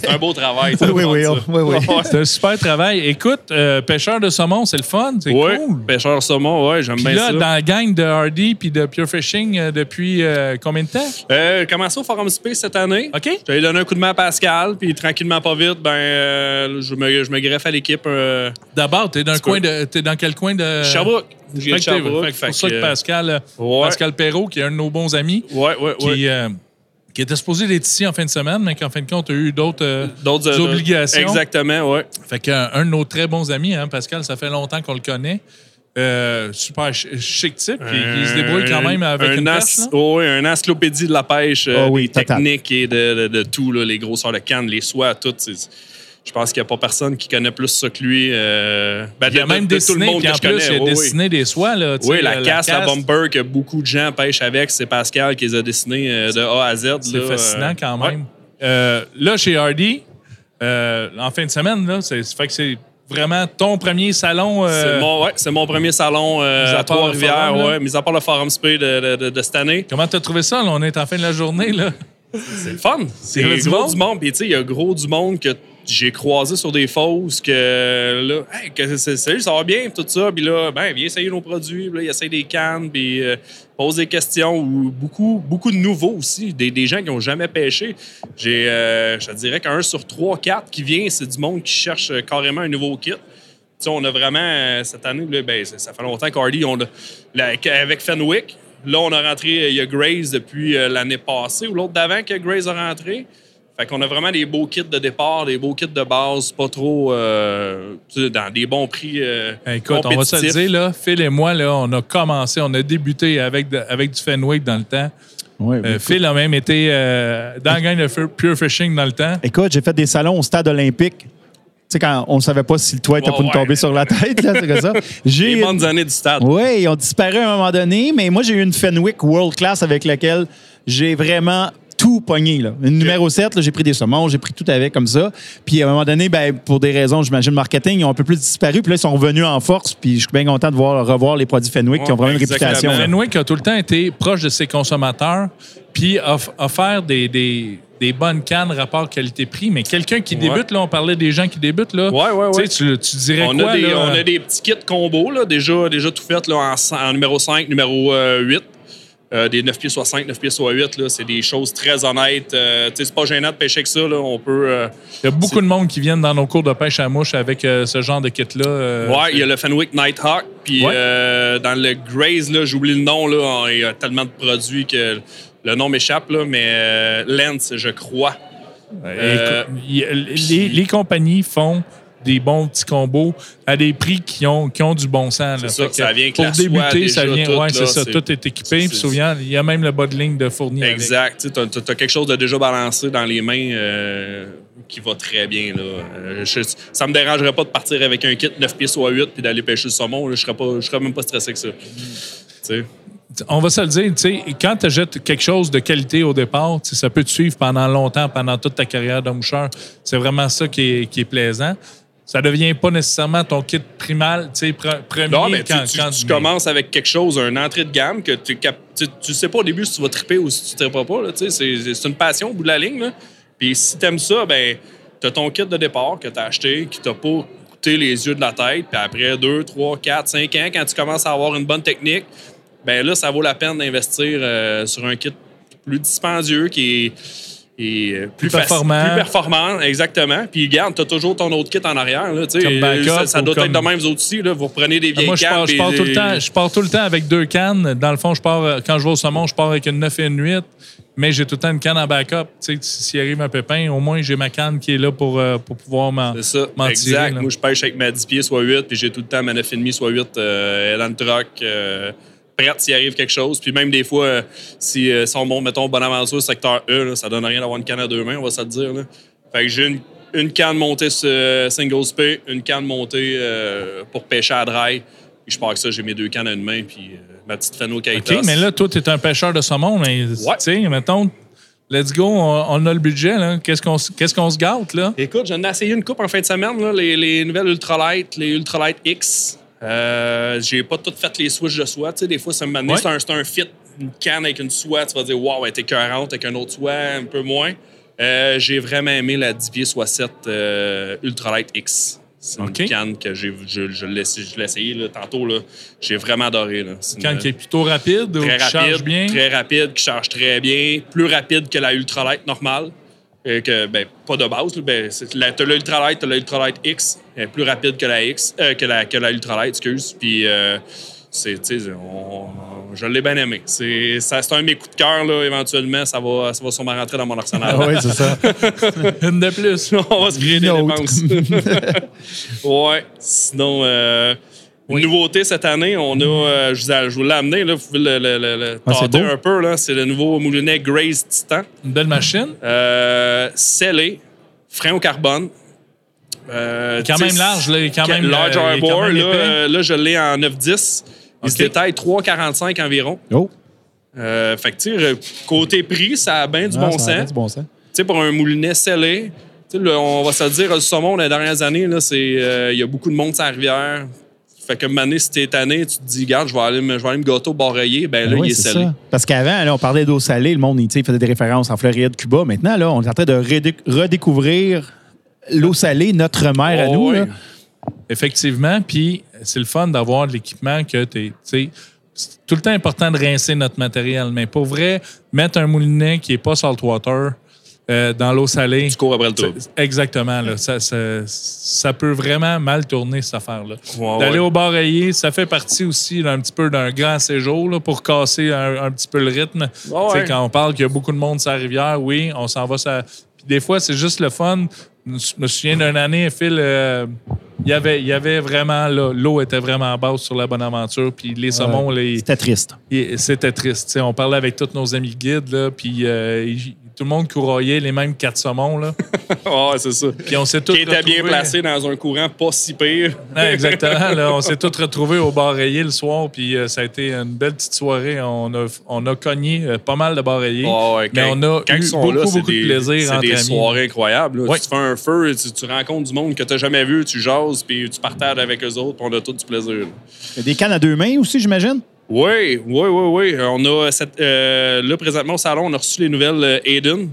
C'est un beau travail. ça, [LAUGHS] Oui, oui, oui, oui, oui. C'est un super travail. Écoute, euh, pêcheur de saumon, c'est le fun, c'est Ouais, cool. pêcheur saumon, ouais, j'aime Puis bien là, ça. dans la gang de Hardy puis de Pure Fishing euh, depuis euh, combien de temps? Euh, commencé au Forum Space cette année. OK? J'allais donner un coup de main à Pascal, puis tranquillement, pas vite, ben, euh, je, me, je me greffe à l'équipe. euh, D'abord, t'es dans, Petit coin de, t'es dans quel coin de. Sherbrooke. Viens Fait de que t'es- Sherbrooke. fait que C'est pour ça que que, Pascal, euh, ouais. Pascal Perrault, qui est un de nos bons amis, Ouais, ouais, ouais. qui, euh, qui était supposé être ici en fin de semaine, mais qu'en fin de compte, a eu d'autres euh, D'autres euh, obligations. Exactement, ouais. Fait qu'un un de nos très bons amis, hein, Pascal, ça fait longtemps qu'on le connaît. Euh, super ch- chic type, puis il se débrouille quand même avec un une as- là. oh, oui, un encyclopédie de la pêche, euh, Oh oui, total. techniques et de, de- de tout, là, les grosseurs de canne, les soies, tout. Je pense qu'il n'y a pas personne qui connaît plus ça que lui. euh, ben, Il a de- même de- de dessiné, puis en que je plus, connais, il a oui, oui. dessiné des soies. Là, Oui, la, euh, casse, la bumper que beaucoup de gens pêchent avec, c'est Pascal qui les a dessinés euh, de A à Z. C'est fascinant euh, quand ouais. même. Euh, là, chez Hardy, euh, en fin de semaine, là, c'est, ça fait que c'est vraiment ton premier salon. euh, C'est mon, ouais, c'est mon premier salon euh, à le Trois-Rivières, ouais, mis à part le Forum Spay de, de- de- de cette année. Comment t'as trouvé ça? Là, on est en fin de la journée. Là. C'est le fun. C'est y avait du gros monde? du monde. Puis, tu sais, il y a gros du monde que j'ai croisé sur des fausses que là, hey, que salut, ça va bien, tout ça. Puis là, ben, viens essayer nos produits. Puis des cannes, puis euh, pose des questions. Ou beaucoup, beaucoup de nouveaux aussi, des, gens qui n'ont jamais pêché. J'ai, euh, je dirais qu'un sur trois, quatre qui vient, c'est du monde qui cherche euh, carrément un nouveau kit. Tu sais, on a vraiment, euh, cette année, là, ben, ça, fait longtemps qu'Hardy, avec Fenwick, là, on a rentré, il y a Grace depuis l'année passée ou l'autre d'avant que Grace a rentré. Fait qu'on a vraiment des beaux kits de départ, des beaux kits de base, pas trop euh, dans des bons prix. euh, Écoute, on va se le dire, là, Phil et moi, là, on a commencé, on a débuté avec, avec du Fenwick dans le temps. Euh, Phil a même été euh, dans la gang de Pure Fishing dans le temps. Écoute, j'ai fait des salons au stade olympique. Tu sais, quand on ne savait pas si le toit était Ouais, pour nous ouais. tomber sur la tête, là, c'est comme ça. [LAUGHS] Les J'ai bonnes années du stade. Oui, ils ont disparu à un moment donné, mais moi, j'ai eu une Fenwick World Class avec laquelle j'ai vraiment tout pogné. Là. Une numéro 7, là, j'ai pris des saumons, j'ai pris tout avec comme ça. Puis à un moment donné, ben, pour des raisons, j'imagine, marketing, ils ont un peu plus disparu. Puis là, ils sont revenus en force. Puis je suis bien content de voir, revoir les produits Fenwick qui ont vraiment une réputation. Fenwick a tout le temps été proche de ses consommateurs, puis a offert des, des, des bonnes cannes rapport qualité-prix. Mais quelqu'un qui Ouais. débute, là, on parlait des gens qui débutent, là. Ouais, ouais, ouais. Tu dirais On, quoi, a des, là? on a des petits kits combos, là, déjà, déjà tout fait là, en, numéro 5, numéro euh, 8. Euh, des 9 pieds soit 5, 9 pieds soit 8, là, c'est des choses très honnêtes. Euh, c'est pas gênant de pêcher avec ça. Là, on peut. euh, Il y a beaucoup de monde qui viennent dans nos cours de pêche à mouche avec euh, ce genre de kit-là. ouais, il y a le Fenwick Nighthawk. Puis Ouais. dans le Graze, j'oublie le nom. Là, il y a tellement de produits que le nom m'échappe. Mais euh, Lens, je crois. Les compagnies font des bons petits combos à des prix qui ont, qui ont du bon sens. là. Ça, que ça vient Pour débuter, ça vient. tout, ouais, c'est ça. Tout est équipé. Puis souvent, il y a même le bas de ligne de fourni. Exact. Tu as, quelque chose de déjà balancé dans les mains euh, qui va très bien. Là. Euh, je- ça me dérangerait pas de partir avec un kit 9 pieds soit 8 puis d'aller pêcher le saumon. là. Je serais, pas, je serais même pas stressé que ça. On va se le dire, tu sais, quand tu jettes quelque chose de qualité au départ, ça peut te suivre pendant longtemps, pendant toute ta carrière de moucheur. C'est vraiment ça qui est, qui est plaisant. Ça devient pas nécessairement ton kit primal, tu sais, pre- premier Non, mais quand, tu- quand tu commences avec quelque chose, un entrée de gamme que tu, tu, sais pas au début si tu vas triper ou si tu triperas pas. là, tu sais, C'est une passion au bout de la ligne. là. Puis si tu aimes ça, ben, tu as ton kit de départ que tu as acheté, qui t'a pas coûté les yeux de la tête. Puis après 2, 3, 4, 5 ans, quand tu commences à avoir une bonne technique, ben là, ça vaut la peine d'investir euh, sur un kit plus dispendieux, qui est, est, euh, plus, Plus performant. Plus performant, exactement. Puis, garde, tu as toujours ton autre kit en arrière. Là. Comme backup ça, ça doit comme- être de même, vous autres aussi. Là. Vous reprenez des vieilles Moi, je cannes. pars, je puis pars tout le des- temps, je pars tout le temps avec deux cannes. Dans le fond, je pars, euh, quand je vais au saumon, je pars avec une 9 et une 8, mais j'ai tout le temps une canne en backup. Tu sais, s'il arrive un pépin, au moins, j'ai ma canne qui est là pour, euh, pour pouvoir m'en C'est ça, exact. tirer. Moi, je pêche avec ma 10 pieds, soit 8, puis j'ai tout le temps ma 9,5, soit 8, euh, dans le truck, euh, prête s'il arrive quelque chose. Puis même des fois, euh, si, euh, si on monte, mettons, Bonaventure, secteur E, là, ça donne rien d'avoir une canne à deux mains, on va se le dire. Là. Fait que j'ai une, une canne montée sur euh, single spay, une canne montée euh, pour pêcher à dry. Puis je pars avec ça, j'ai mes deux cannes à une main, puis ma petite Fano Kaitos. OK, mais là, toi, tu es un pêcheur de saumon, mais tu sais, mettons, let's go, on, a le budget, là. Qu'est-ce qu'on s- qu'est-ce qu'on se gâte, là? Écoute, j'en ai essayé une coupe en fin de semaine, là, les, les nouvelles Ultralight, les Ultralight X. Euh, j'ai pas tout fait les switches de soie. Tu sais, des fois, ça me Ouais. c'est un, c'est un fit, une canne avec une soie. Tu vas dire, waouh, elle était 40 avec un autre soie, un peu moins. Euh, j'ai vraiment aimé la 10 pieds 67 euh, Ultralight X. C'est une canne que j'ai, je, je l'ai je l'ai essayé là, tantôt. Là. J'ai vraiment adoré. Là. C'est une- Quand qui est plutôt rapide ou très qui charge bien? très rapide, qui charge très bien, plus rapide que la ultralight normale. Euh, que, ben, pas de base. Ben, t'as l'ultralight, t'as l'ultralight X, elle est plus rapide que la X, euh, que la que la ultralight, excuse. Puis euh, c'est, tu sais, on- je l'ai bien aimé. C'est, ça, c'est un de mes coups de cœur là. Éventuellement, ça va, ça va sûrement rentrer dans mon arsenal. Ah oui, c'est ça. [LAUGHS] Une de plus. on va se créer des dépenses. [LAUGHS] ouais. Sinon, euh, une nouveauté cette année, on a, euh, je vous, ai- je vous l'ai amené, là, vous pouvez le, le, le- le Ah, tâter un peu. Là, c'est le nouveau moulinet Grace Titan. Une belle machine. Euh, scellé, frein au carbone. Euh, Quand même large, là, il est quand même, large euh, harbor. même Là, euh, là, je l'ai en 9-10. Il se détaille 3,45 environ. Oh, Euh, fait que, tu sais, côté prix, ça a bien du Ah, bon ça a sens. du bon sens. Tu sais, pour un moulinet scellé, tu sais, le- on va se le dire, le saumon, les dernières années, là, c'est, euh, il y a beaucoup de monde sur la rivière. Fait que, une si t'es tanné, tu te dis, regarde, je vais aller me, je vais aller me gâter au bord rayé, ben là, oui, il est ça. Parce qu'avant, on parlait d'eau salée, le monde il, tu sais, il faisait des références en Floride, Cuba. Maintenant, là, on est en train de redé- redécouvrir l'eau salée, notre mère à Oh, nous. là. Effectivement, puis c'est le fun d'avoir de l'équipement que tu tu sais, c'est tout le temps important de rincer notre matériel, mais pour vrai, mettre un moulinet qui n'est pas saltwater euh, dans l'eau salée. Tu cours après le Exactement. Là, ça, ça, ça peut vraiment mal tourner, cette affaire-là. Ouais, D'aller ouais. au bar rayé, ça fait partie aussi là, un petit peu d'un grand séjour là, pour casser un, un petit peu le rythme. Ouais. Quand on parle qu'il y a beaucoup de monde sur la rivière, oui, on s'en va. Ça... Puis des fois, c'est juste le fun. Je me souviens d'une année, Phil, euh, il y avait, il y avait vraiment, là, l'eau était vraiment basse sur la Bonaventure, puis les saumons, les- C'était triste. C'était triste. tu sais. on parlait avec tous nos amis guides, là, puis euh, ils- tout le monde courroyait les mêmes quatre saumons. Là. [LAUGHS] C'est ça. Puis on s'est tous Qui était bien placé dans un courant pas si pire. Ouais, exactement. là. on s'est [LAUGHS] tous retrouvés au bar rayé le soir, puis euh, ça a été une belle petite soirée. On a, on a cogné euh, pas mal de bar rayés. Ouais, mais quand- on a quand eu ils sont beaucoup, là, beaucoup de plaisir C'est entre des amis. soirées incroyables. Ouais. Tu fais un feu, tu, tu rencontres du monde que tu n'as jamais vu, tu jases, puis tu partages avec eux autres, puis on a tout du plaisir. là. Il y a des cannes à deux mains aussi, j'imagine? Oui, oui, oui, oui. On a cette, euh, là, présentement, au salon, on a reçu les nouvelles euh, Aiden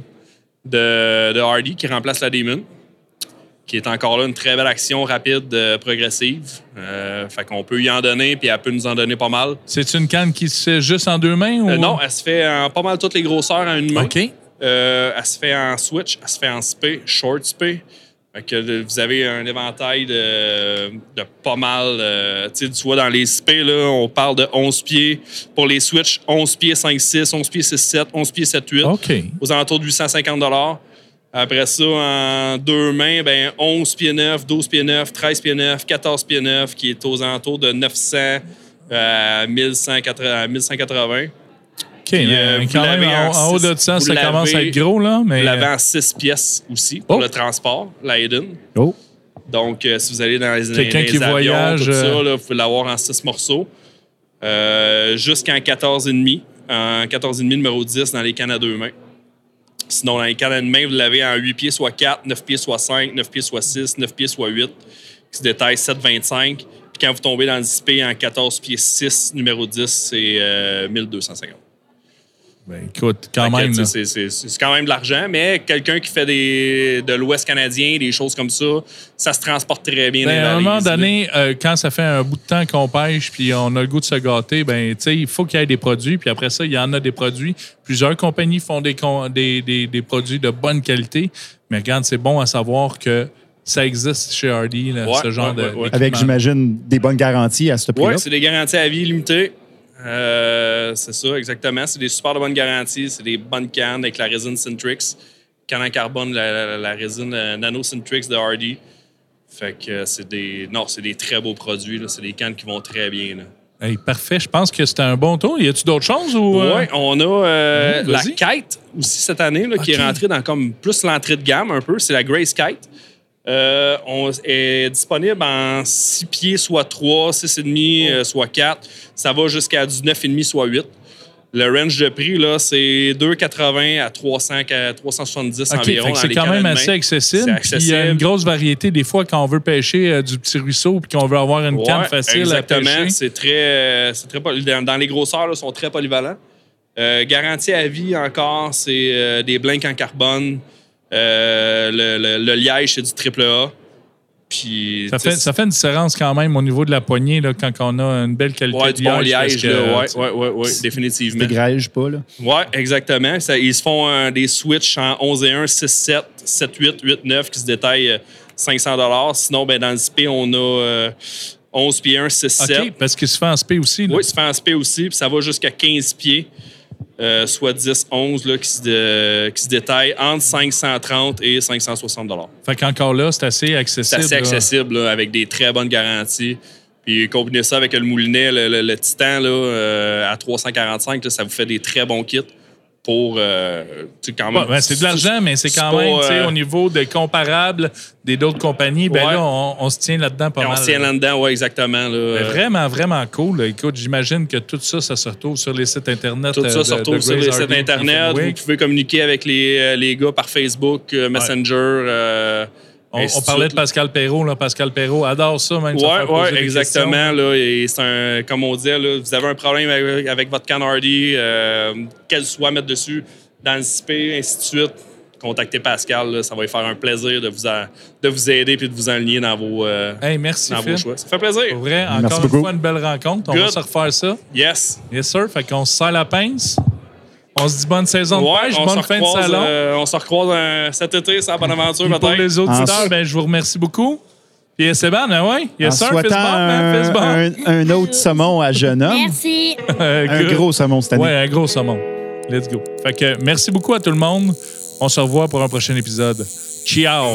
de, de Hardy qui remplace la Demon, qui est encore là une très belle action rapide, euh, progressive. Euh, fait qu'on peut y en donner, puis elle peut nous en donner pas mal. C'est une canne qui se fait juste en deux mains? Ou... Euh, non, elle se fait en pas mal toutes les grosseurs en une main. OK. Euh, elle se fait en switch, elle se fait en spé, short spé. Que vous avez un éventail de, de pas mal. euh, tu vois, dans les là, on parle de 11 pieds. Pour les switch, 11 pieds 5-6, 11 pieds 6-7, 11 pieds 7-8. OK. Aux alentours de 850 Après ça, en deux mains, ben 11 pieds 9, 12 pieds 9, 13 pieds 9, 14 pieds 9, qui est aux alentours de 900 euh, à 1180. 1180. OK. euh, quand même, en, haut de six- ça, ça commence à être gros, là. Mais... Vous l'avez en 6 pièces aussi pour Oh. le transport, la Eden. Oh. Donc, euh, si vous allez dans les, les qui avions, voyage, tout ça, euh, là, vous pouvez l'avoir en 6 morceaux. Euh, Jusqu'en 14,5. En 14,5 numéro 10 dans les cannes à deux mains. Sinon, dans les cannes à une main, vous l'avez en 8 pieds soit 4, 9 pieds soit 5, 9 pieds soit 6, 9 pieds soit 8, qui se détaille 7,25. Puis quand vous tombez dans le 10 pieds en 14 pieds 6, numéro 10, c'est euh, 1250. Ben, écoute, quand même. C'est c'est- c'est quand même de l'argent, mais quelqu'un qui fait des, de l'Ouest canadien, des choses comme ça, ça se transporte très bien. Ben, à un moment donné, euh, quand ça fait un bout de temps qu'on pêche puis on a le goût de se gâter, ben, tu sais, il faut qu'il y ait des produits. Puis après ça, il y en a des produits. Plusieurs compagnies font des, con- des, des- des produits de bonne qualité. Mais regarde, c'est bon à savoir que ça existe chez Hardy, là, Ouais, ce genre ouais, de. ouais, ouais. Avec, j'imagine, des bonnes garanties à ce prix-là. Oui, c'est des garanties à vie limitées. Euh, c'est ça, exactement. C'est des super de bonnes garanties. C'est des bonnes cannes avec la résine Centrix. Canne en carbone, la, la- la résine euh, Nano Centrix de Hardy. Fait que euh, c'est des. Non, c'est des très beaux produits. C'est des cannes qui vont très bien. Là. Hey, parfait. Je pense que c'était un bon tour. Y a-tu d'autres choses ou. euh? Oui, on a euh, Mhm, la. Kite aussi cette année, là, qui est rentrée dans comme plus l'entrée de gamme un peu. C'est la Grace Kite. Euh, on est disponible en 6 pieds, soit 3, 6,5, euh, soit 4. Ça va jusqu'à du 9,5, soit 8. Le range de prix, là, c'est 2,80 à 300, à 370 OK, environ. c'est quand même assez accessible. Puis Il y a une grosse variété. Des fois, quand on veut pêcher euh, du petit ruisseau puis qu'on veut avoir une canne Ouais, facile exactement. à pêcher. C'est très, c'est très poly- dans, dans les grosseurs, là, sont très polyvalents. Garantie à vie encore, c'est des blinks en carbone. Euh, le, le- le liège, c'est du triple A. Puis, Ça fait, ça fait une différence quand même au niveau de la poignée là, quand on a une belle qualité ouais, de du bon liège, que, là, ouais, ouais, ouais, ouais, définitivement. Dégrège pas, là. Ouais, exactement. Ça- ils se font euh, des switches en 11 et 1, 6, 7, 7, 8, 8, 9 qui se détaillent euh, 500 Sinon, ben, dans le SP, on a euh, 11 pieds 1, 6, 7. OK, parce qu'il se fait en spé aussi. là. Oui, ça fait en SP aussi, puis ça va jusqu'à 15 pieds, euh, soit 10, 11, là, qui, se dé- qui se détaillent entre 530 et 560 Fait qu'encore là, c'est assez C'est accessible. assez là. accessible, là, avec des très bonnes garanties. Puis combiner ça avec le moulinet, le, le- le Titan là, euh, à 345, là, ça vous fait des très bons kits pour. euh, tu sais, quand même. Ouais, c'est de l'argent, mais c'est quand pas, même, sais, euh, au niveau de comparable des d'autres compagnies, ben Ouais. là, on, on se tient là-dedans pas On mal. se tient là-dedans, oui, exactement. Là. Ben, vraiment, vraiment cool. Écoute, j'imagine que tout ça, ça se retrouve sur les sites Internet. Tout euh, ça de- se retrouve de sur les sites Internet. Vous pouvez communiquer avec les, euh, les gars par Facebook, euh, Messenger. euh, On, parlait de Pascal Perrault. Là. Pascal Perrault adore ça, même. Oui, ouais, des exactement. Là, et c'est un, comme on disait, là, vous avez un problème avec, avec votre can Hardy, euh, qu'elle soit mettre dessus, dans le CP, ainsi de suite. Contactez Pascal, là, ça va lui faire un plaisir de vous, a- de vous aider et de vous enligner dans vos, euh. Hey, merci, dans vos choix. Ça fait plaisir. Pour vrai, Merci encore une beaucoup. fois, une belle rencontre. On va se refaire ça. Yes. Yes, sir. Fait qu'on se serre la pince. On se dit bonne saison de Ouais, pêche, on, bonne fin de salon. euh, on se recroise euh, cet été, c'est la bonne aventure Puis pour peut-être. les auditeurs, En- ben, je vous remercie beaucoup. Puis ouais? En sir, souhaitant fist bump, man, fist bump. un, un- un autre saumon à jeune homme. Merci. Euh, Un gros saumon cette année. Ouais, un gros saumon. Let's go. Fait que merci beaucoup à tout le monde. On se revoit pour un prochain épisode. Ciao!